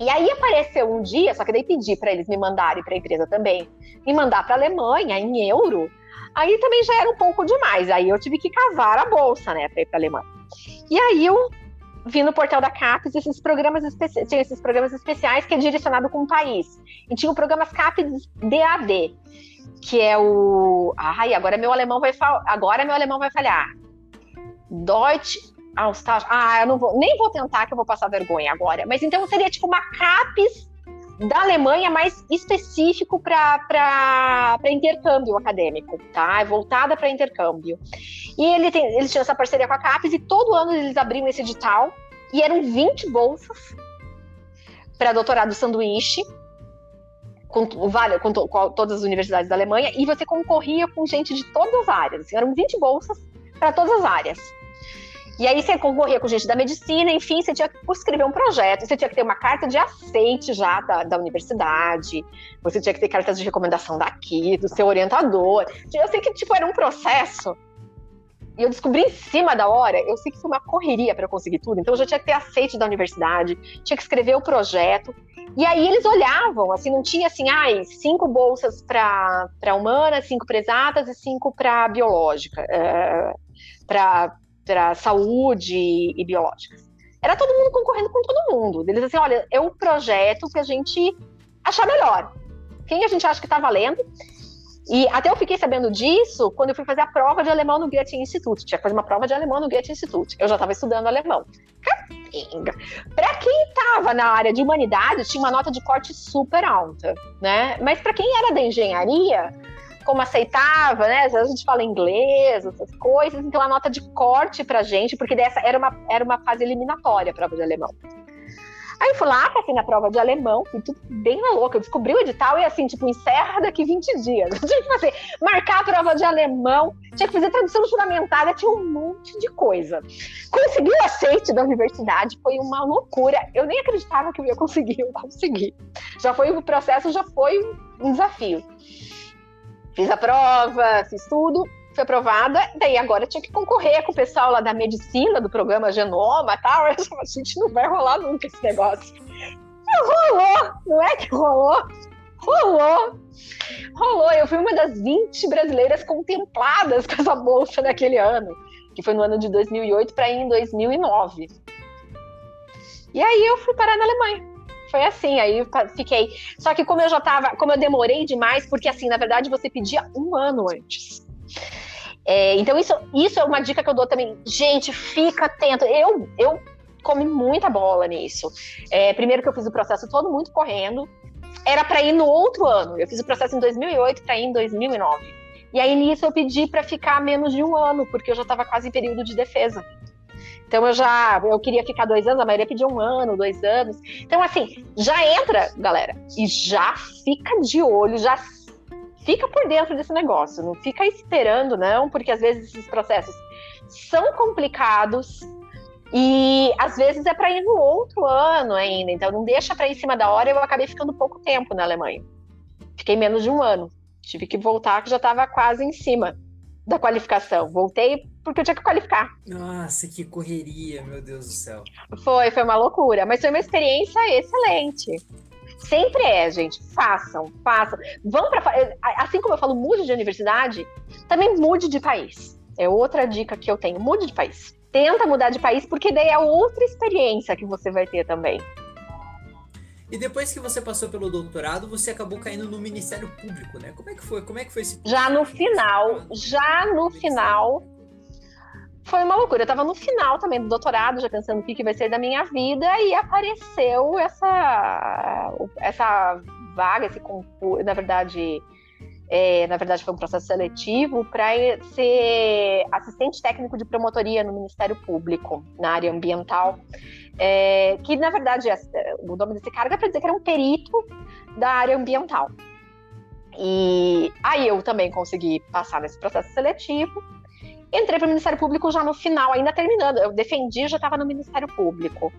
E aí apareceu um dia, só que daí pedi para eles me mandarem para a empresa também, me mandar para a Alemanha em euro. Aí também já era um pouco demais. Aí eu tive que cavar a bolsa, né, para ir para a Alemanha. E aí eu vi no portal da CAPES esses programas especiais, tinha esses programas especiais que é direcionado com o país. E tinha o programa CAPES DAD, que é o. Ai, agora meu alemão vai fal... agora meu alemão vai falhar. Deutsch Austausch. Ah, eu não vou, nem vou tentar que eu vou passar vergonha agora. Mas então seria tipo uma CAPES da Alemanha mais específico para intercâmbio acadêmico, tá? É voltada para intercâmbio. E ele tem, eles tinham essa parceria com a CAPES e todo ano eles abriam esse edital e eram 20 bolsas para doutorado sanduíche com, vale, com, com, todas as universidades da Alemanha e você concorria com gente de todas as áreas. Eram 20 bolsas para todas as áreas. E aí você concorria com gente da medicina, enfim, você tinha que escrever um projeto, você tinha que ter uma carta de aceite já da, da universidade, você tinha que ter cartas de recomendação daqui, do seu orientador. Eu sei que, tipo, era um processo. E eu descobri em cima da hora, eu sei que foi uma correria para conseguir tudo, então eu já tinha que ter aceite da universidade, tinha que escrever o projeto. E aí eles olhavam, assim, não tinha assim, ai, cinco bolsas para humanas, cinco para exatas e cinco para biológica, é, para para saúde e biológicas. Era todo mundo concorrendo com todo mundo. Eles assim, olha, é o projeto que a gente achar melhor. Quem a gente acha que está valendo? E até eu fiquei sabendo disso quando eu fui fazer a prova de alemão no Goethe Institut. Tinha que fazer uma prova de alemão no Goethe Institut. Eu já estava estudando alemão. Para quem estava na área de humanidades, tinha uma nota de corte super alta, né? Mas para quem era da engenharia, como aceitava, né? A gente fala inglês, essas coisas, então a nota de corte pra gente, porque dessa era uma, era uma fase eliminatória a prova de alemão. Aí fui lá, passei na prova de alemão, fui tudo bem na louca. Eu descobri o edital e assim, tipo, encerra daqui 20 dias. Eu tinha que fazer, marcar a prova de alemão, tinha que fazer tradução juramentada, tinha um monte de coisa. Consegui o aceite da universidade, foi uma loucura. Eu nem acreditava que eu ia conseguir, eu consegui. Já foi o processo, já foi um desafio. Fiz a prova, fiz tudo, fui aprovada, daí agora tinha que concorrer com o pessoal lá da medicina, do programa Genoma e tal. A gente não vai rolar nunca esse negócio. Rolou, não é que rolou? Rolou! Rolou! Eu fui uma das 20 brasileiras contempladas com essa bolsa naquele ano, que foi no ano de 2008 para ir em 2009. E aí eu fui parar na Alemanha foi assim, aí fiquei. Só que como eu já tava, como eu demorei demais, porque assim, na verdade, você pedia um ano antes. É, então, isso, isso é uma dica que eu dou também. Gente, fica atento. Eu, eu comi muita bola nisso. É, primeiro que eu fiz o processo todo muito correndo. Era para ir no outro ano. Eu fiz o processo em 2008 para ir em 2009. E aí nisso eu pedi para ficar menos de um ano, porque eu já estava quase em período de defesa. Então eu já eu queria ficar dois anos, a maioria pediu um ano, dois anos. Então, assim, já entra, galera, e já fica de olho, já fica por dentro desse negócio. Não fica esperando, não, porque às vezes esses processos são complicados. E às vezes é para ir no outro ano ainda, então não deixa para ir em cima da hora. Eu acabei ficando pouco tempo na Alemanha. Fiquei menos de um ano. Tive que voltar, que já estava quase em cima da qualificação. Voltei porque eu tinha que qualificar. Nossa, que correria, meu Deus do céu. Foi, foi uma loucura, mas foi uma experiência excelente. Sempre é, gente. Façam, façam. Vão para assim como eu falo, mude de universidade, também mude de país. É outra dica que eu tenho, mude de país. Tenta mudar de país, porque daí é outra experiência que você vai ter também. E depois que você passou pelo doutorado, você acabou caindo no Ministério Público, né? Como é que foi? Como é que foi esse Já no final, já no final, foi uma loucura. Eu estava no final também do doutorado, já pensando o que, que vai ser da minha vida, e apareceu essa, essa vaga, esse concurso, na verdade, é, na verdade foi um processo seletivo para ser assistente técnico de promotoria no Ministério Público, na área ambiental. É, que na verdade é, o nome desse cargo é para dizer que era um perito da área ambiental. E aí eu também consegui passar nesse processo seletivo Entrei para o Ministério Público já no final, ainda terminando. Eu defendi, já estava no Ministério Público.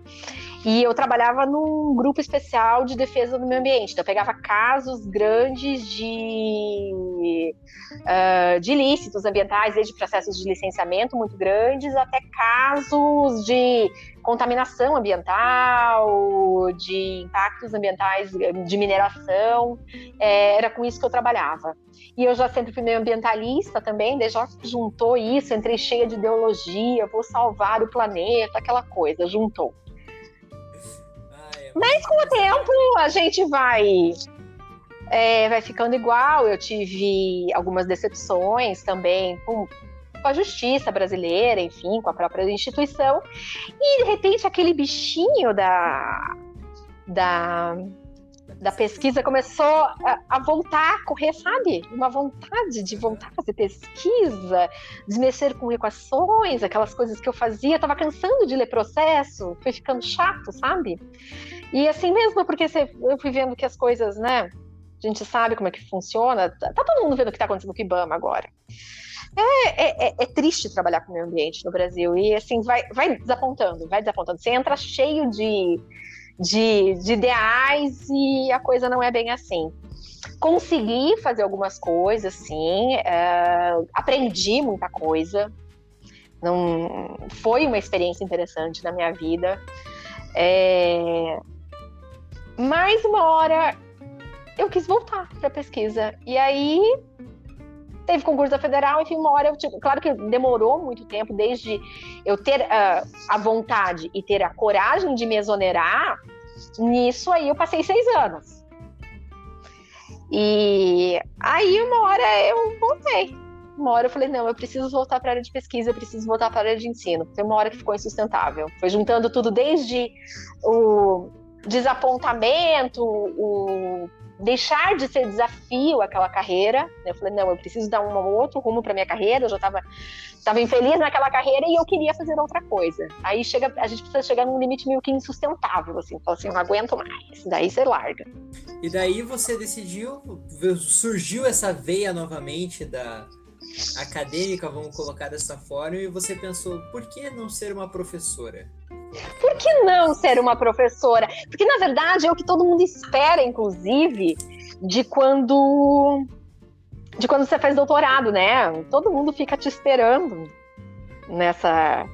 E eu trabalhava num grupo especial de defesa do meio ambiente. Então, eu pegava casos grandes de, uh, de ilícitos ambientais, desde processos de licenciamento muito grandes até casos de contaminação ambiental, de impactos ambientais de mineração. É, era com isso que eu trabalhava. E eu já sempre fui meio ambientalista também, daí já juntou isso, entrei cheia de ideologia, vou salvar o planeta, aquela coisa, juntou. Mas com o tempo a gente vai é, vai ficando igual. Eu tive algumas decepções também com, com, a justiça brasileira, enfim, com a própria instituição. E de repente aquele bichinho da, da da pesquisa começou a, a, voltar a correr, sabe? Uma vontade de voltar a fazer pesquisa, de mexer com equações, aquelas coisas que eu fazia. Eu tava cansando de ler processo, foi ficando chato, sabe? E assim mesmo, porque eu fui vendo que as coisas, né? A gente sabe como é que funciona. Tá, tá todo mundo vendo o que está acontecendo com o IBAMA agora. É, é, é, é, triste trabalhar com o meio ambiente no Brasil. E assim, vai, vai desapontando, vai desapontando. Você entra cheio de de, de ideais e a coisa não é bem assim. Consegui fazer algumas coisas, sim, uh, aprendi muita coisa. Não, foi uma experiência interessante na minha vida. É, mas uma hora eu quis voltar para pesquisa. E aí teve concurso da federal, enfim, uma hora eu, tipo, claro que demorou muito tempo, desde eu ter uh, a vontade e ter a coragem de me exonerar, nisso aí eu passei seis anos. E aí uma hora eu voltei. Uma hora eu falei, não, eu preciso voltar para a área de pesquisa, eu preciso voltar para a área de ensino. Foi uma hora que ficou insustentável. Foi juntando tudo desde o desapontamento, o deixar de ser desafio aquela carreira. Eu falei, não, eu preciso dar um outro rumo para minha carreira. Eu já estava tava infeliz naquela carreira e eu queria fazer outra coisa. Aí chega, a gente precisa chegar num limite meio que insustentável, assim, fala assim, não aguento mais. Daí você larga. E daí você decidiu, surgiu essa veia novamente da acadêmica, vamos colocar dessa forma, e você pensou, por que não ser uma professora? Por que não ser uma professora? Porque, na verdade, é o que todo mundo espera, inclusive, de quando. De quando você faz doutorado, né? Todo mundo fica te esperando nessa.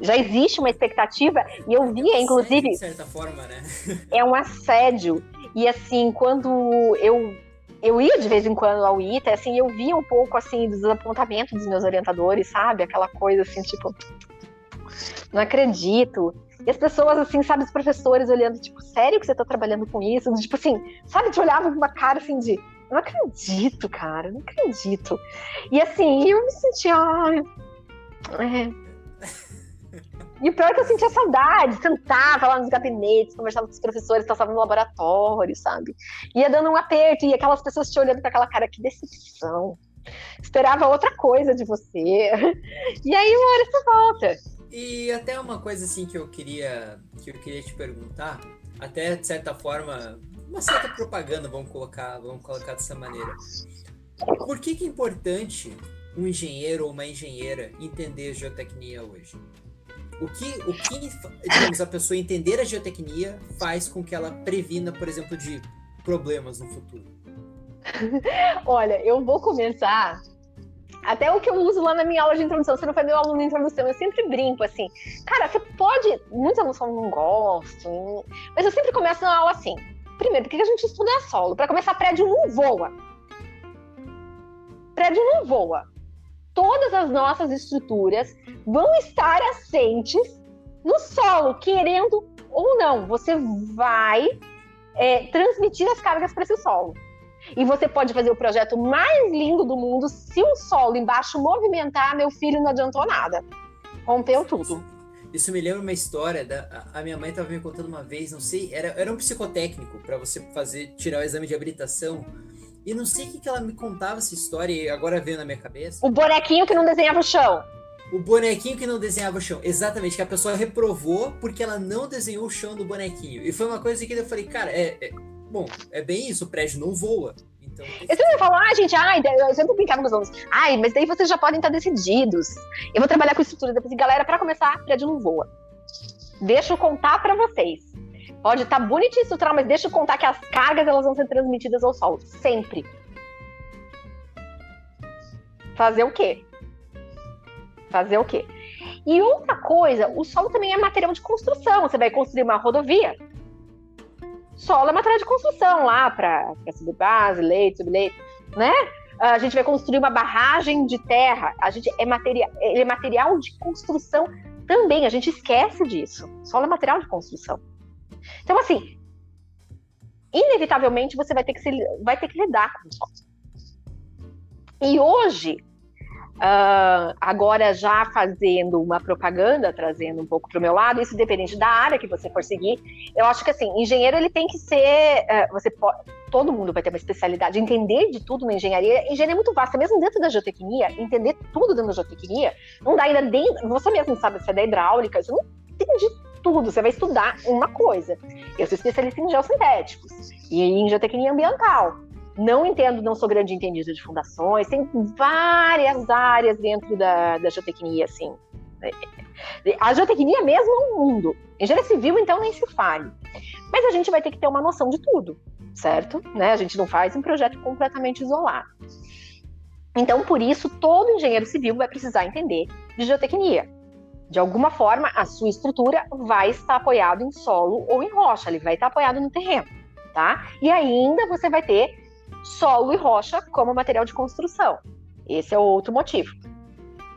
Já existe uma expectativa, e eu via, inclusive. De certa forma, né? é um assédio. E assim, quando eu eu ia de vez em quando ao ITA, assim, eu via um pouco assim do desapontamento dos meus orientadores, sabe? Aquela coisa assim, tipo, não acredito. E as pessoas, assim, sabe, os professores olhando, tipo, sério que você tá trabalhando com isso? Tipo assim, sabe, te olhavam com uma cara assim de, não acredito, cara, não acredito. E assim, eu me sentia, é. E o pior é que eu sentia saudade, sentava lá nos gabinetes, conversava com os professores, passava no laboratório, sabe? Ia dando um aperto, e aquelas pessoas te olhando com aquela cara, que decepção. Esperava outra coisa de você. E aí uma hora você volta. E até uma coisa assim que eu queria que eu queria te perguntar, até de certa forma, uma certa propaganda, vamos colocar, vamos colocar dessa maneira. Por que, que é importante um engenheiro ou uma engenheira entender geotecnia hoje? O que, o que, digamos, a pessoa entender a geotecnia faz com que ela previna, por exemplo, de problemas no futuro? Olha, eu vou começar até o que eu uso lá na minha aula de introdução, você não foi meu aluno de introdução, eu sempre brinco assim. Cara, você pode. Muitos alunos falam, não gosto, mas eu sempre começo na aula assim. Primeiro, por que a gente estuda solo? Para começar, prédio não voa. Prédio não voa. Todas as nossas estruturas vão estar assentes no solo, querendo ou não. Você vai é, transmitir as cargas para esse solo. E você pode fazer o projeto mais lindo do mundo. Se o solo embaixo movimentar, meu filho não adiantou nada. Rompeu tudo. Isso me lembra uma história da a minha mãe estava me contando uma vez, não sei, era, era um psicotécnico para você fazer tirar o exame de habilitação. E não sei o que, que ela me contava essa história e agora veio na minha cabeça. O bonequinho que não desenhava o chão. O bonequinho que não desenhava o chão. Exatamente, que a pessoa reprovou porque ela não desenhou o chão do bonequinho. E foi uma coisa que eu falei, cara, é, é Bom, é bem isso, o prédio não voa. Então, eu sempre falo, ah, gente, ai, eu sempre brincava com os alunos, ai, mas daí vocês já podem estar decididos. Eu vou trabalhar com estrutura. Depois, galera, para começar, prédio não voa. Deixa eu contar para vocês. Pode estar tá bonitinho estrutural, mas deixa eu contar que as cargas elas vão ser transmitidas ao solo. Sempre. Fazer o quê? Fazer o quê? E outra coisa, o solo também é material de construção. Você vai construir uma rodovia. Solo é material de construção lá para subir base, leite, subleito, né? A gente vai construir uma barragem de terra. A gente é material, ele é material de construção também. A gente esquece disso. Solo é material de construção. Então, assim, inevitavelmente você vai ter que, se, vai ter que lidar com o solo. E hoje, Uh, agora, já fazendo uma propaganda, trazendo um pouco para o meu lado, isso dependente da área que você for seguir. Eu acho que, assim, engenheiro ele tem que ser. Uh, você pode, todo mundo vai ter uma especialidade, entender de tudo na engenharia. Engenharia é muito vasta, mesmo dentro da geotecnia, entender tudo dentro da geotecnia. Não dá ainda dentro. Você mesmo sabe se é da hidráulica, você não entende tudo, você vai estudar uma coisa. Eu sou especialista em geossintéticos e em geotecnia ambiental. Não entendo, não sou grande entendida de fundações, tem várias áreas dentro da, da geotecnia, assim. A geotecnia mesmo é um mundo. Engenharia civil, então, nem se fale. Mas a gente vai ter que ter uma noção de tudo, certo? Né? A gente não faz um projeto completamente isolado. Então, por isso, todo engenheiro civil vai precisar entender de geotecnia. De alguma forma, a sua estrutura vai estar apoiado em solo ou em rocha, ele vai estar apoiado no terreno, tá? E ainda você vai ter solo e rocha como material de construção. Esse é outro motivo.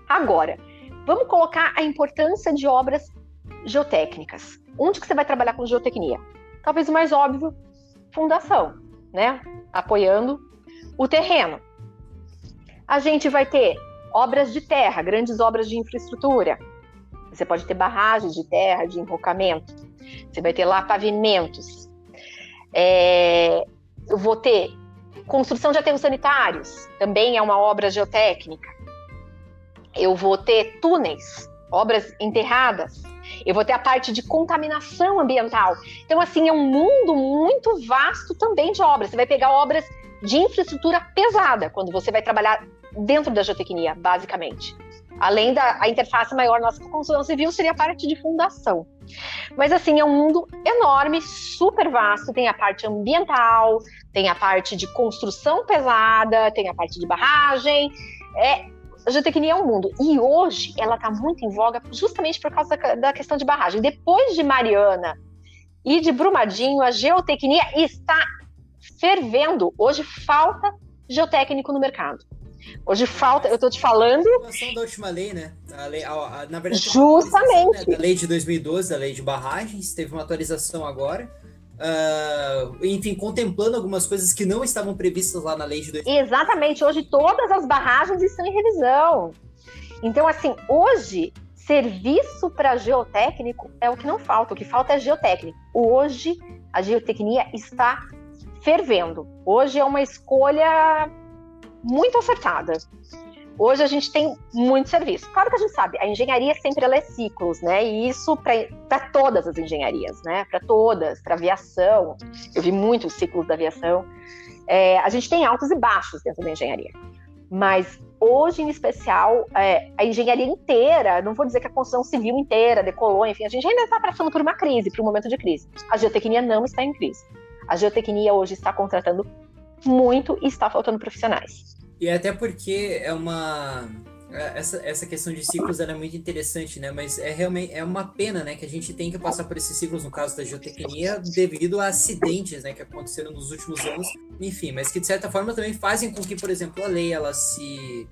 Agora, vamos colocar a importância de obras geotécnicas. Onde que você vai trabalhar com geotecnia? Talvez o mais óbvio, fundação, né? Apoiando o terreno. A gente vai ter obras de terra, grandes obras de infraestrutura. Você pode ter barragens de terra, de enrocamento. Você vai ter lá pavimentos. É, eu vou ter Construção de aterros sanitários também é uma obra geotécnica. Eu vou ter túneis, obras enterradas. Eu vou ter a parte de contaminação ambiental. Então, assim, é um mundo muito vasto também de obras. Você vai pegar obras de infraestrutura pesada quando você vai trabalhar dentro da geotecnia, basicamente. Além da interface maior nossa com a construção civil, seria a parte de fundação. Mas assim, é um mundo enorme, super vasto. Tem a parte ambiental, tem a parte de construção pesada, tem a parte de barragem. É, a geotecnia é um mundo. E hoje ela está muito em voga justamente por causa da questão de barragem. Depois de Mariana e de Brumadinho, a geotecnia está fervendo. Hoje falta geotécnico no mercado. Hoje falta, eu tô te falando. A da última lei, né? A lei, a, a, na verdade, justamente. Né, da lei de 2012, da lei de barragens, teve uma atualização agora. Uh, enfim, contemplando algumas coisas que não estavam previstas lá na lei de 2012. Exatamente, hoje todas as barragens estão em revisão. Então, assim, hoje, serviço para geotécnico é o que não falta, o que falta é geotécnico. Hoje, a geotecnia está fervendo. Hoje é uma escolha muito acertada. Hoje a gente tem muito serviço. Claro que a gente sabe, a engenharia sempre ela é ciclos, né? E isso para todas as engenharias, né? Para todas, para aviação. Eu vi muitos ciclos da aviação. É, a gente tem altos e baixos dentro da engenharia. Mas hoje, em especial, é, a engenharia inteira, não vou dizer que a construção civil inteira decolou, enfim, a gente ainda está passando por uma crise, por um momento de crise. A geotecnia não está em crise. A geotecnia hoje está contratando muito e está faltando profissionais. E até porque é uma é, essa, essa questão de ciclos é muito interessante, né? Mas é realmente é uma pena, né, que a gente tem que passar por esses ciclos no caso da geotecnia devido a acidentes, né, que aconteceram nos últimos anos, enfim, mas que de certa forma também fazem com que, por exemplo, a lei ela se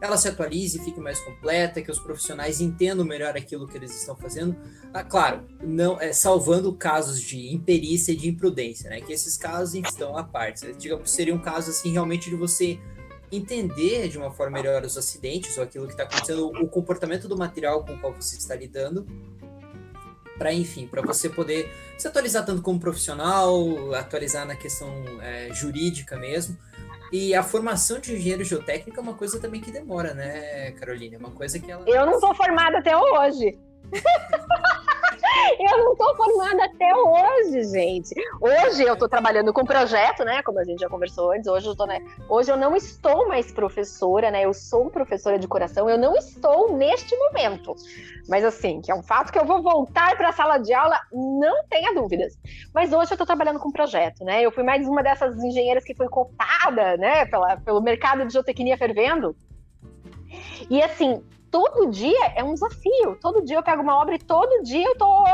ela se atualize, fique mais completa, que os profissionais entendam melhor aquilo que eles estão fazendo. Ah, claro, não é, salvando casos de imperícia e de imprudência, né? Que esses casos estão à parte. Digamos, seria um caso assim realmente de você entender de uma forma melhor os acidentes ou aquilo que está acontecendo, o comportamento do material com o qual você está lidando, para enfim, para você poder se atualizar tanto como profissional, atualizar na questão é, jurídica mesmo, e a formação de engenheiro geotécnico é uma coisa também que demora, né, Carolina? É uma coisa que ela. Eu não sou formada até hoje. eu não tô formada até hoje. hoje, gente. Hoje eu estou trabalhando com projeto, né? Como a gente já conversou antes. Hoje eu tô, né? Hoje eu não estou mais professora, né? Eu sou professora de coração. Eu não estou neste momento. Mas assim, que é um fato que eu vou voltar para a sala de aula, não tenha dúvidas. Mas hoje eu estou trabalhando com projeto, né? Eu fui mais uma dessas engenheiras que foi cotada, né? Pela, pelo mercado de geotecnia fervendo. E assim, todo dia é um desafio. Todo dia eu pego uma obra e todo dia eu tô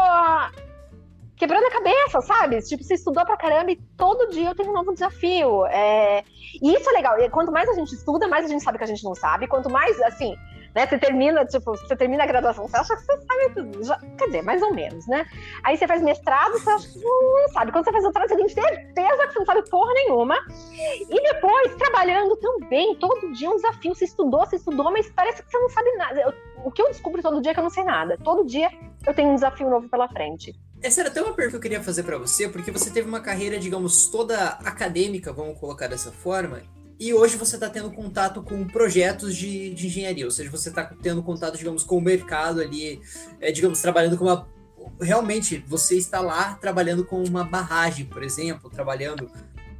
quebrando a cabeça, sabe? Tipo, você estudou pra caramba e todo dia eu tenho um novo desafio. É... E isso é legal. E quanto mais a gente estuda, mais a gente sabe que a gente não sabe. Quanto mais, assim, né? Você termina, tipo, você termina a graduação, você acha que você sabe tudo. Já, quer dizer, mais ou menos, né? Aí você faz mestrado, você acha que não sabe. Quando você faz doutorado, você tem certeza que você não sabe porra nenhuma. E depois, trabalhando também, todo dia é um desafio. Você estudou, você estudou, mas parece que você não sabe nada. Eu, o que eu descubro todo dia é que eu não sei nada. Todo dia eu tenho um desafio novo pela frente. Essa era até uma pergunta que eu queria fazer para você, porque você teve uma carreira, digamos, toda acadêmica, vamos colocar dessa forma, e hoje você está tendo contato com projetos de, de, engenharia, ou seja, você está tendo contato, digamos, com o mercado ali, é, digamos, trabalhando com uma. Realmente, você está lá trabalhando com uma barragem, por exemplo, trabalhando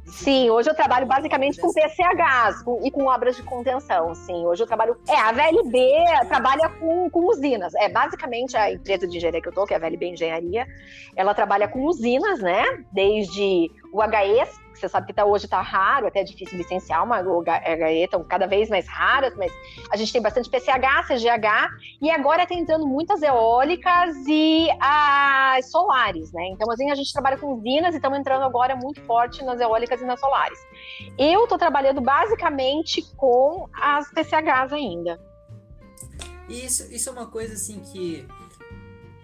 Sim, hoje eu trabalho basicamente com PCHs com, e com obras de contenção. Sim, hoje eu trabalho. É, a VLB trabalha com, com usinas. É basicamente a empresa de engenharia que eu tô, que é a VLB Engenharia. Ela trabalha com usinas, né? Desde o HEs, que você sabe que tá, hoje está raro, até é difícil licenciar uma HE, estão cada vez mais raras, mas a gente tem bastante PCH, CGH, e agora está entrando muitas eólicas e as solares, né? Então, assim, a gente trabalha com usinas e estamos entrando agora muito forte nas eólicas e nas solares. Eu estou trabalhando basicamente com as PCHs ainda. Isso, isso é uma coisa assim que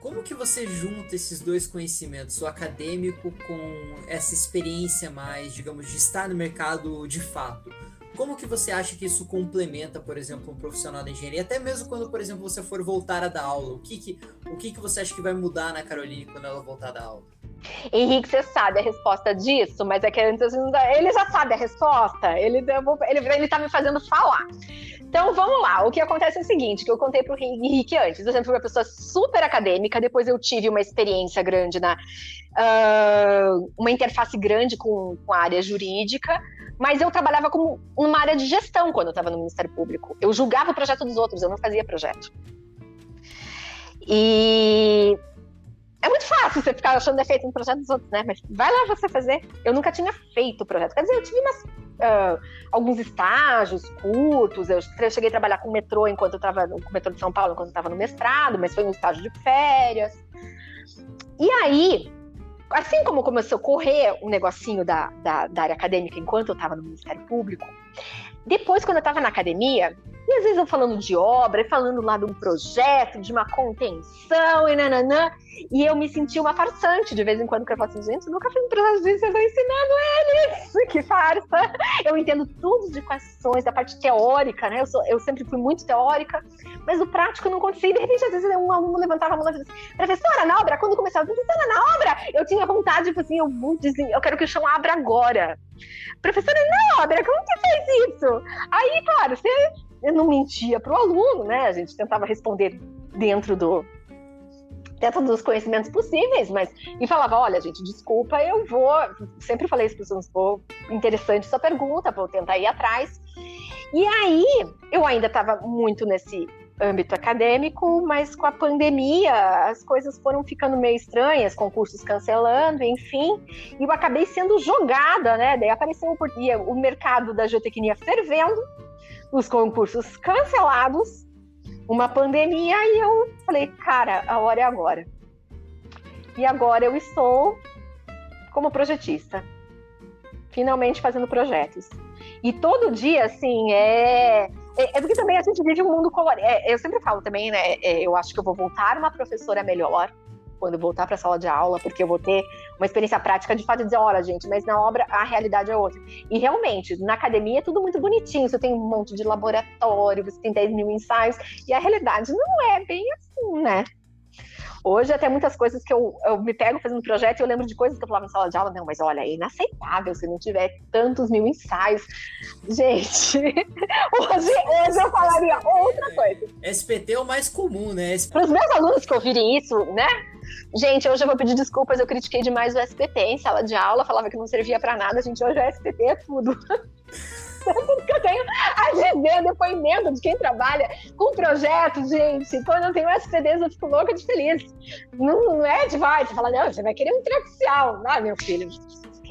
como que você junta esses dois conhecimentos, o acadêmico com essa experiência mais, digamos, de estar no mercado de fato? Como que você acha que isso complementa, por exemplo, um profissional da engenharia? Até mesmo quando, por exemplo, você for voltar a dar aula, o que que, o que, que você acha que vai mudar na Caroline quando ela voltar a dar aula? Henrique, você sabe a resposta disso, mas é que ele já sabe a resposta, ele, ele, ele tá me fazendo falar. Então vamos lá. O que acontece é o seguinte: que eu contei para o Henrique antes. Eu sempre fui uma pessoa super acadêmica, depois eu tive uma experiência grande na. Uh, uma interface grande com, com a área jurídica, mas eu trabalhava como uma área de gestão quando eu estava no Ministério Público. Eu julgava o projeto dos outros, eu não fazia projeto. E é muito fácil você ficar achando defeito no projeto dos outros, né? Mas vai lá você fazer. Eu nunca tinha feito o projeto. Quer dizer, eu tive umas, uh, alguns estágios curtos. Eu cheguei a trabalhar com o metrô enquanto eu estava no metrô de São Paulo, enquanto eu estava no mestrado, mas foi um estágio de férias. E aí, assim como começou a correr um negocinho da, da, da área acadêmica enquanto eu estava no Ministério Público, depois, quando eu estava na academia, e às vezes eu falando de obra, falando lá de um projeto, de uma contenção e nananã, e eu me senti uma farsante de vez em quando, que eu falo assim, gente, nunca fiz um projeto disso, eu tô ensinando eles, que farsa. Eu entendo tudo de equações, da parte teórica, né? Eu, sou, eu sempre fui muito teórica, mas o prático não acontecia. E de repente, às vezes, um aluno levantava a mão e dizia assim, professora, na obra, quando começava, professora, na obra, eu tinha vontade, tipo assim, eu vou dizer, eu quero que o chão abra agora. Professora, na obra, como que fez isso? Aí, claro, você não mentia para o aluno, né? A gente tentava responder dentro do dentro dos conhecimentos possíveis, mas e falava, olha, gente, desculpa, eu vou, sempre falei isso para os alunos, vou interessante sua pergunta, vou tentar ir atrás. E aí, eu ainda estava muito nesse âmbito acadêmico, mas com a pandemia as coisas foram ficando meio estranhas, concursos cancelando, enfim, e eu acabei sendo jogada, né? Daí apareceu o mercado da geotecnia fervendo, os concursos cancelados, uma pandemia, e eu falei, cara, a hora é agora. E agora eu estou como projetista, finalmente fazendo projetos. E todo dia, assim, é. É, é porque também a gente vive um mundo colorido. É, eu sempre falo também, né? É, eu acho que eu vou voltar uma professora melhor, quando voltar para a sala de aula, porque eu vou ter uma experiência prática de fato dizer, olha, gente, mas na obra a realidade é outra. E realmente, na academia é tudo muito bonitinho, você tem um monte de laboratório, você tem 10 mil ensaios, e a realidade não é bem assim, né? Hoje, até muitas coisas que eu, eu me pego fazendo projeto e eu lembro de coisas que eu falava em sala de aula, não, mas olha, é inaceitável se não tiver tantos mil ensaios. Gente, hoje, hoje eu falaria outra coisa. SPT é o mais comum, né? Para os meus alunos que ouvirem isso, né? Gente, hoje eu vou pedir desculpas, eu critiquei demais o SPT em sala de aula, falava que não servia para nada, gente, hoje o SPT é tudo. tudo que eu tenho a dizer, depoimento de quem trabalha com projetos, gente. Quando eu tenho SPDs, eu fico louca de feliz. Não, não é de vai, você fala, não, você vai querer um triaxial. Ah, meu filho,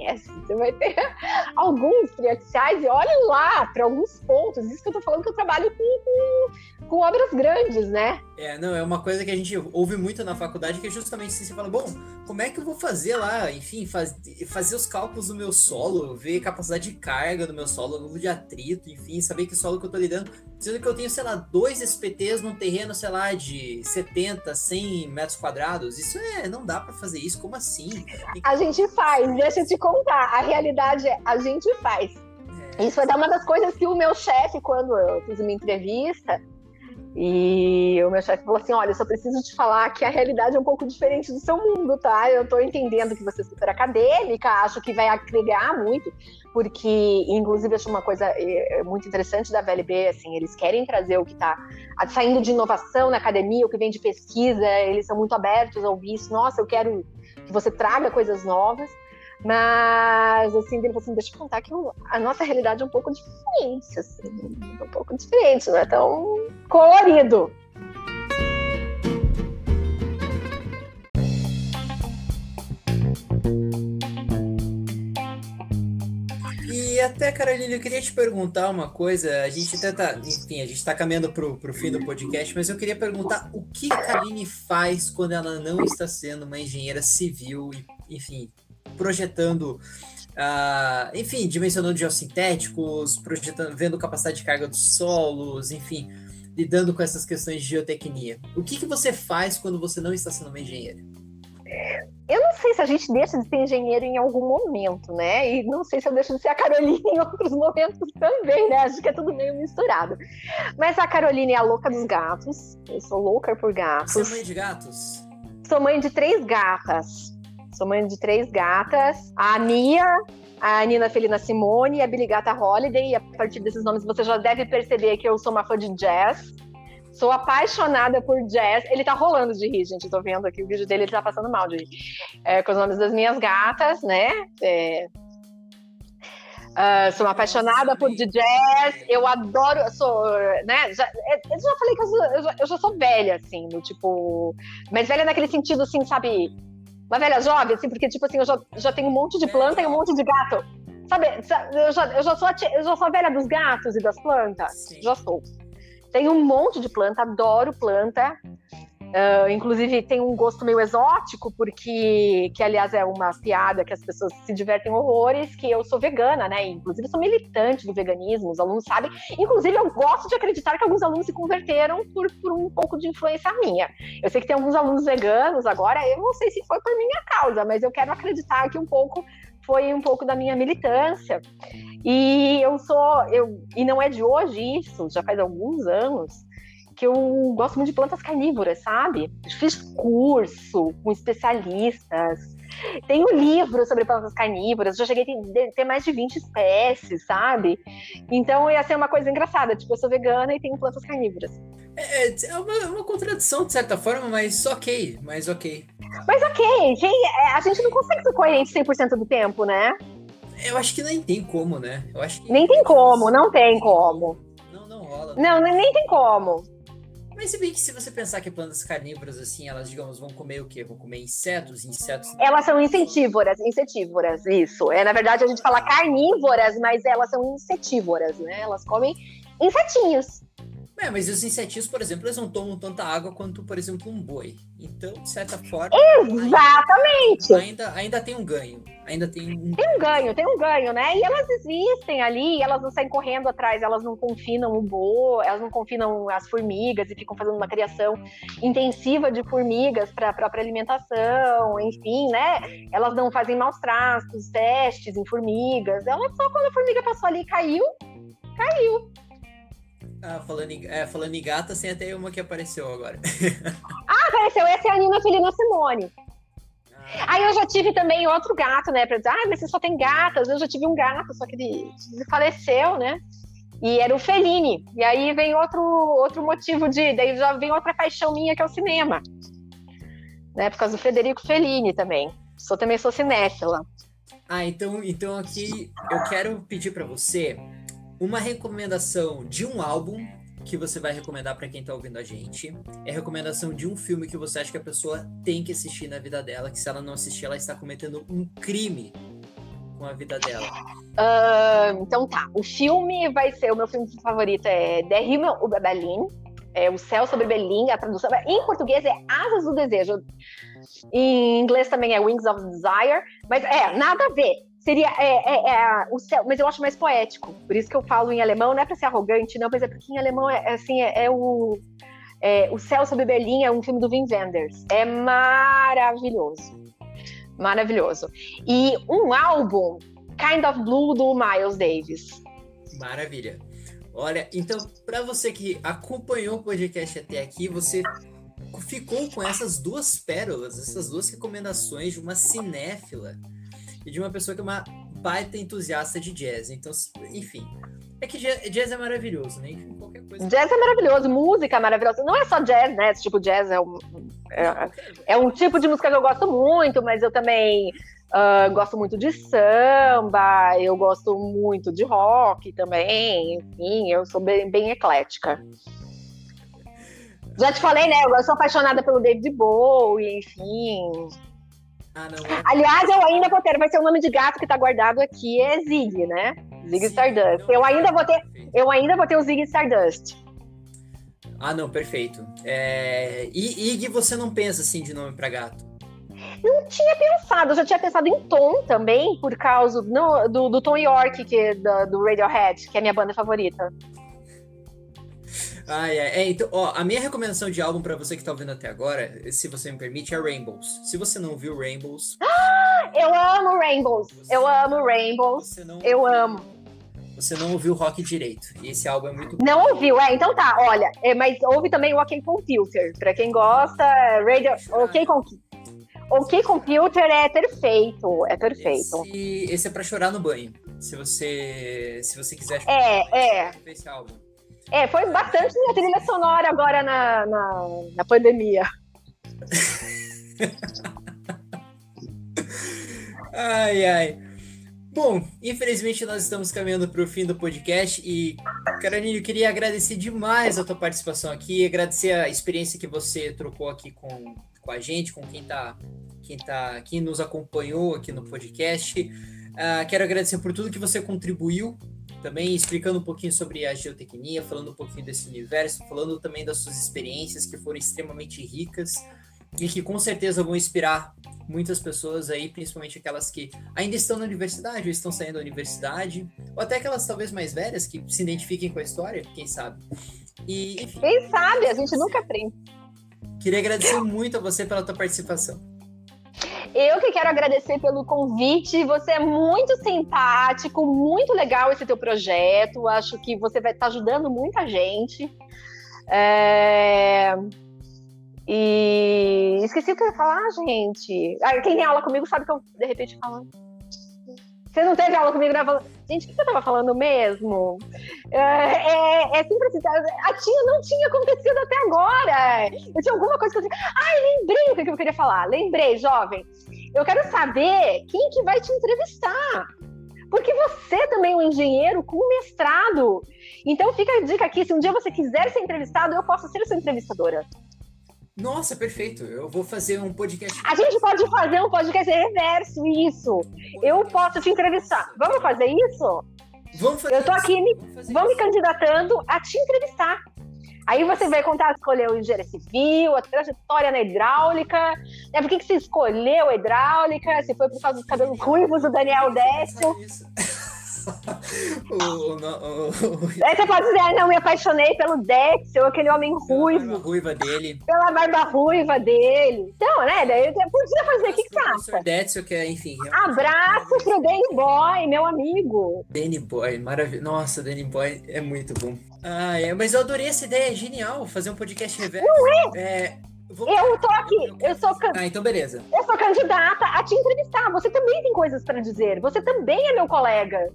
esquece. Você vai ter alguns triaxiais e olhe lá para alguns pontos. Isso que eu tô falando que eu trabalho com, com, com, obras grandes, né? É, não, é uma coisa que a gente ouve muito na faculdade, que é justamente assim, você fala, bom, como é que eu vou fazer lá, enfim, faz, fazer os cálculos do meu solo, ver capacidade de carga do meu solo, número de atrito, enfim, saber que solo que eu tô lidando. Sendo que eu tenho, sei lá, dois SPTs num terreno, sei lá, de 70, 100 metros quadrados. Isso é, não dá para fazer isso, como assim? A gente faz, deixa eu te contar. A realidade é, a gente faz. É. Isso foi uma das coisas que o meu chefe, quando eu fiz uma entrevista, e o meu chefe falou assim: Olha, eu só preciso te falar que a realidade é um pouco diferente do seu mundo, tá? Eu tô entendendo que você é super acadêmica, acho que vai agregar muito, porque, inclusive, acho uma coisa é, muito interessante da VLB, assim, eles querem trazer o que tá saindo de inovação na academia, o que vem de pesquisa, eles são muito abertos a ouvir isso. Nossa, eu quero que você traga coisas novas. Mas, assim, ele falou assim, deixa eu contar que a nossa realidade é um pouco diferente, assim, um pouco diferente, não é tão colorido. E até, Carolina, eu queria te perguntar uma coisa. A gente até tá, enfim, a gente está caminhando para o fim do podcast, mas eu queria perguntar o que a Carolina faz quando ela não está sendo uma engenheira civil enfim, projetando, uh, enfim, dimensionando geossintéticos, projetando, vendo capacidade de carga dos solos, enfim, lidando com essas questões de geotecnia. O que, que você faz quando você não está sendo uma engenheira? Eu não sei se a gente deixa de ser engenheiro em algum momento, né? E não sei se eu deixo de ser a Carolina em outros momentos também, né? Acho que é tudo meio misturado. Mas a Carolina é a louca dos gatos. Eu sou louca por gatos. Você é mãe de gatos? Sou mãe de três gatas. Sou mãe de três gatas. A Mia, a Nina Felina Simone e a Billy Gata Holiday. E a partir desses nomes você já deve perceber que eu sou uma fã de jazz. Sou apaixonada por jazz. Ele tá rolando de rir, gente. Eu tô vendo aqui o vídeo dele, ele tá passando mal de rir. É, com os nomes das minhas gatas, né? É, Uh, sou apaixonada por jazz, eu adoro, sou, né, já, é, eu já falei que eu, sou, eu, já, eu já sou velha, assim, do tipo, mas velha naquele sentido, assim, sabe, uma velha jovem, assim, porque, tipo assim, eu já, já tenho um monte de planta e um monte de gato. Sabe, eu já, eu já, sou, a, eu já sou a velha dos gatos e das plantas. Sim. Já sou. Tenho um monte de planta, adoro planta. Uh, inclusive tem um gosto meio exótico, porque que aliás é uma piada que as pessoas se divertem horrores, que eu sou vegana, né? Inclusive sou militante do veganismo, os alunos sabem. Inclusive eu gosto de acreditar que alguns alunos se converteram por, por um pouco de influência minha. Eu sei que tem alguns alunos veganos agora, eu não sei se foi por minha causa, mas eu quero acreditar que um pouco foi um pouco da minha militância. E eu sou, eu, e não é de hoje isso, já faz alguns anos que eu gosto muito de plantas carnívoras, sabe? Fiz curso com especialistas. Tenho livro sobre plantas carnívoras, já cheguei a ter mais de 20 espécies, sabe? Então ia ser uma coisa engraçada, tipo, eu sou vegana e tenho plantas carnívoras. É, é, é uma, uma, contradição, de certa forma, mas ok, mas ok. Mas ok, é, a gente não consegue ser coerente 100% do tempo, né? Eu acho que nem tem como, né? Eu acho que... Nem tem como, não tem como. Não, não rola. Não, nem tem como. Mas se bem que se você pensar que plantas carnívoras, assim, elas, digamos, vão comer o quê? Vão comer insetos, insetos... Elas são insetívoras, insetívoras, isso. É, na verdade, a gente fala carnívoras, mas elas são insetívoras, né? Elas comem insetinhos. É, mas os insetinhos, por exemplo, eles não tomam tanta água quanto, por exemplo, um boi. Então, de certa forma. Exatamente! Ainda, ainda tem um ganho. Ainda tem um. Tem um ganho, tem um ganho, né? E elas existem ali, elas não saem correndo atrás, elas não confinam o boi, elas não confinam as formigas e ficam fazendo uma criação intensiva de formigas para a própria alimentação, enfim, né? Elas não fazem maus tratos, testes em formigas. Elas só quando a formiga passou ali e caiu, caiu. Ah, falando em, é, falando em gata, tem até uma que apareceu agora. ah, apareceu. Essa é a Nina Felina Simone. Ah. Aí eu já tive também outro gato, né? Pra dizer, ah, mas você só tem gatas. Eu já tive um gato, só que ele, faleceu, né? E era o Fellini. E aí vem outro, outro motivo de. Daí já vem outra paixão minha, que é o cinema. né? Por causa do Federico Fellini também. Sou também sou cinéfila. Ah, então, então aqui eu quero pedir para você uma recomendação de um álbum que você vai recomendar para quem tá ouvindo a gente. É recomendação de um filme que você acha que a pessoa tem que assistir na vida dela, que se ela não assistir, ela está cometendo um crime com a vida dela. Uh, então tá, o filme vai ser, o meu filme favorito é Der Himmel über Berlin, é O Céu sobre Berlim, a tradução em português é Asas do Desejo. Em inglês também é Wings of Desire, mas é, nada a ver. Seria é, é, é, o céu, mas eu acho mais poético. Por isso que eu falo em alemão, não é para ser arrogante, não, mas é porque em alemão é, é assim, é, é o é, o Céu sobre Berlim é um filme do Wim Wenders. É maravilhoso. Maravilhoso. E um álbum, Kind of Blue, do Miles Davis. Maravilha. Olha, então, para você que acompanhou o podcast até aqui, você ficou com essas duas pérolas, essas duas recomendações de uma cinéfila e de uma pessoa que é uma baita entusiasta de jazz. Então, enfim. É que jazz é maravilhoso, né? Enfim, qualquer coisa. Jazz é maravilhoso, música é maravilhosa. Não é só jazz, né? Esse tipo de jazz é um, é, é um tipo de música que eu gosto muito, mas eu também uh, gosto muito de samba, eu gosto muito de rock também. Enfim, eu sou bem, bem eclética. Já te falei, né? Eu sou apaixonada pelo David Bowie, enfim. Ah, não, é... Aliás, eu ainda vou ter, vai ser o nome de gato que tá guardado aqui, é Zig, né? Zig Stardust. Eu ainda vou ter, eu ainda vou ter o Zig Stardust. Ah, não, perfeito. É... E Ig, você não pensa assim de nome para gato? Não tinha pensado, eu já tinha pensado em Tom também, por causa no, do, do Tom York, que, é do, do Radiohead, que é a minha banda favorita. Ai, ai, é, então, ó, a minha recomendação de álbum para você que tá ouvindo até agora, se você me permite, é Rainbows. Se você não viu Rainbows. Ah, eu amo Rainbows. Eu amo Rainbows. eu amo. Você não ouviu rock direito. E esse álbum é muito bom. Não ouviu, é. Então tá, olha. É, mas ouve também o OK Computer. Pra quem gosta, Radio. OK Computer. OK Computer é perfeito. É perfeito. Esse, esse é pra chorar no banho. Se você, se você quiser chorar, é, é. esse álbum. É, foi bastante minha trilha sonora agora na, na, na pandemia. ai, ai. Bom, infelizmente nós estamos caminhando para o fim do podcast e, Caroline, eu queria agradecer demais a tua participação aqui, agradecer a experiência que você trocou aqui com, com a gente, com quem tá, quem tá, quem nos acompanhou aqui no podcast. Uh, quero agradecer por tudo que você contribuiu também explicando um pouquinho sobre a geotecnia, falando um pouquinho desse universo, falando também das suas experiências que foram extremamente ricas e que com certeza vão inspirar muitas pessoas aí, principalmente aquelas que ainda estão na universidade ou estão saindo da universidade, ou até aquelas talvez mais velhas que se identifiquem com a história, quem sabe. E, enfim, quem sabe, a gente nunca aprende. Queria agradecer muito a você pela tua participação. Eu que quero agradecer pelo convite. Você é muito simpático, muito legal esse teu projeto. Acho que você vai estar ajudando muita gente. É... E esqueci o que eu ia falar, gente. Ah, quem tem aula comigo sabe que eu, de repente, falando. Você não teve aula comigo, né? Gente, o que eu tava falando mesmo? É, é, é sempre assim, a tinha não tinha acontecido até agora. Eu tinha alguma coisa que eu tinha. Ai, lembrei o que eu queria falar. Lembrei, jovem. Eu quero saber quem que vai te entrevistar. Porque você também é um engenheiro com mestrado. Então fica a dica aqui, se um dia você quiser ser entrevistado, eu posso ser sua entrevistadora. Nossa, perfeito. Eu vou fazer um podcast. A gente pode fazer um podcast reverso, isso. Eu posso te entrevistar. Vamos fazer isso? Vamos fazer Eu tô aqui, me, vamos me candidatando a te entrevistar. Aí você vai contar, escolheu engenharia civil, a trajetória na hidráulica, né? Por que, que você escolheu a hidráulica? Se foi por causa dos cabelos ruivos do Daniel Décio. o, o, o, Aí você pode dizer, ah, não, me apaixonei pelo Dexter, aquele homem ruivo. Pela barba ruiva dele. Pela barba ruiva dele. Então, né, daí eu podia fazer, o que, que acha? Dexter, que é, enfim... Abraço pro Danny Boy, meu amigo. Danny Boy, maravilhoso. Nossa, Danny Boy é muito bom. Ah, é, mas eu adorei essa ideia, é genial, fazer um podcast reverso. Não é? é Vou... Eu tô aqui, eu, eu sou can... Ah, então beleza. Eu sou candidata a te entrevistar. Você também tem coisas para dizer. Você também é meu colega.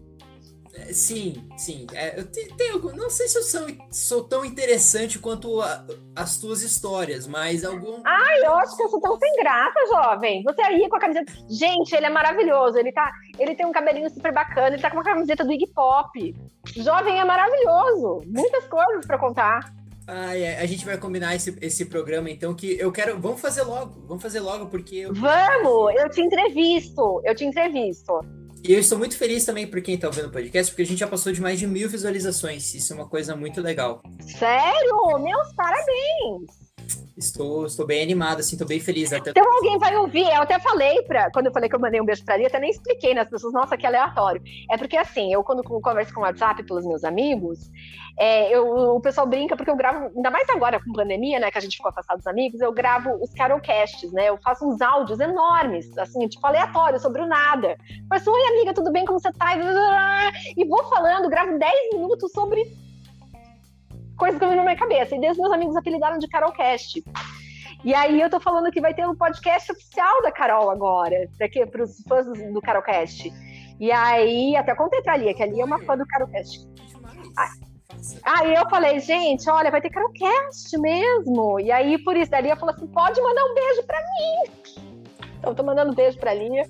Sim, sim. É, eu tenho, não sei se eu sou, sou tão interessante quanto a, as tuas histórias, mas algum. Ai, eu acho que eu sou tão sem graça, jovem. Você aí com a camiseta. Gente, ele é maravilhoso. Ele, tá, ele tem um cabelinho super bacana. Ele tá com uma camiseta do Iggy Pop. Jovem é maravilhoso. Muitas coisas para contar. Ah, é. A gente vai combinar esse, esse programa, então, que eu quero. Vamos fazer logo, vamos fazer logo, porque. Eu... Vamos! Eu te entrevisto, eu te entrevisto. E eu estou muito feliz também por quem está ouvindo o podcast, porque a gente já passou de mais de mil visualizações. Isso é uma coisa muito legal. Sério? Meus parabéns! Estou, estou bem animado, assim, estou bem feliz. Até... Então alguém vai ouvir, eu até falei, pra, quando eu falei que eu mandei um beijo pra ali, até nem expliquei nas pessoas, nossa, que aleatório. É porque assim, eu quando converso com o WhatsApp pelos meus amigos, é, eu, o pessoal brinca, porque eu gravo, ainda mais agora com pandemia, né, que a gente ficou afastado dos amigos, eu gravo os carolcasts, né, eu faço uns áudios enormes, assim, tipo, aleatório, sobre o nada. Mas, oi amiga, tudo bem, como você tá? E vou falando, gravo 10 minutos sobre coisas que eu vi na minha cabeça. E desde meus amigos apelidaram de Carolcast. E aí eu tô falando que vai ter um podcast oficial da Carol agora, para os fãs do Carolcast. E aí, até contei pra Lia, que a Lia é uma fã do Carolcast. Aí eu falei, gente, olha, vai ter Carolcast mesmo. E aí, por isso, a Lia falou assim: pode mandar um beijo pra mim. Então, eu tô mandando um beijo pra Lia.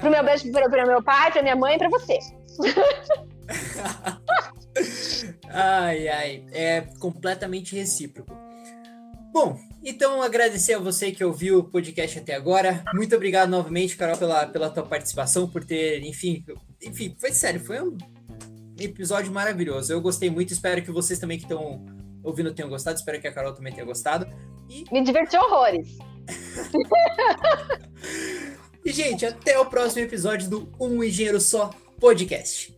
Pro meu beijo pro, pro meu pai, pra minha mãe e pra você. ai, ai, é completamente recíproco. Bom, então agradecer a você que ouviu o podcast até agora. Muito obrigado novamente, Carol, pela, pela tua participação, por ter, enfim, enfim, foi sério, foi um episódio maravilhoso. Eu gostei muito, espero que vocês também que estão ouvindo tenham gostado, espero que a Carol também tenha gostado. E... Me diverti horrores. e, gente, até o próximo episódio do Um Engenheiro Só Podcast.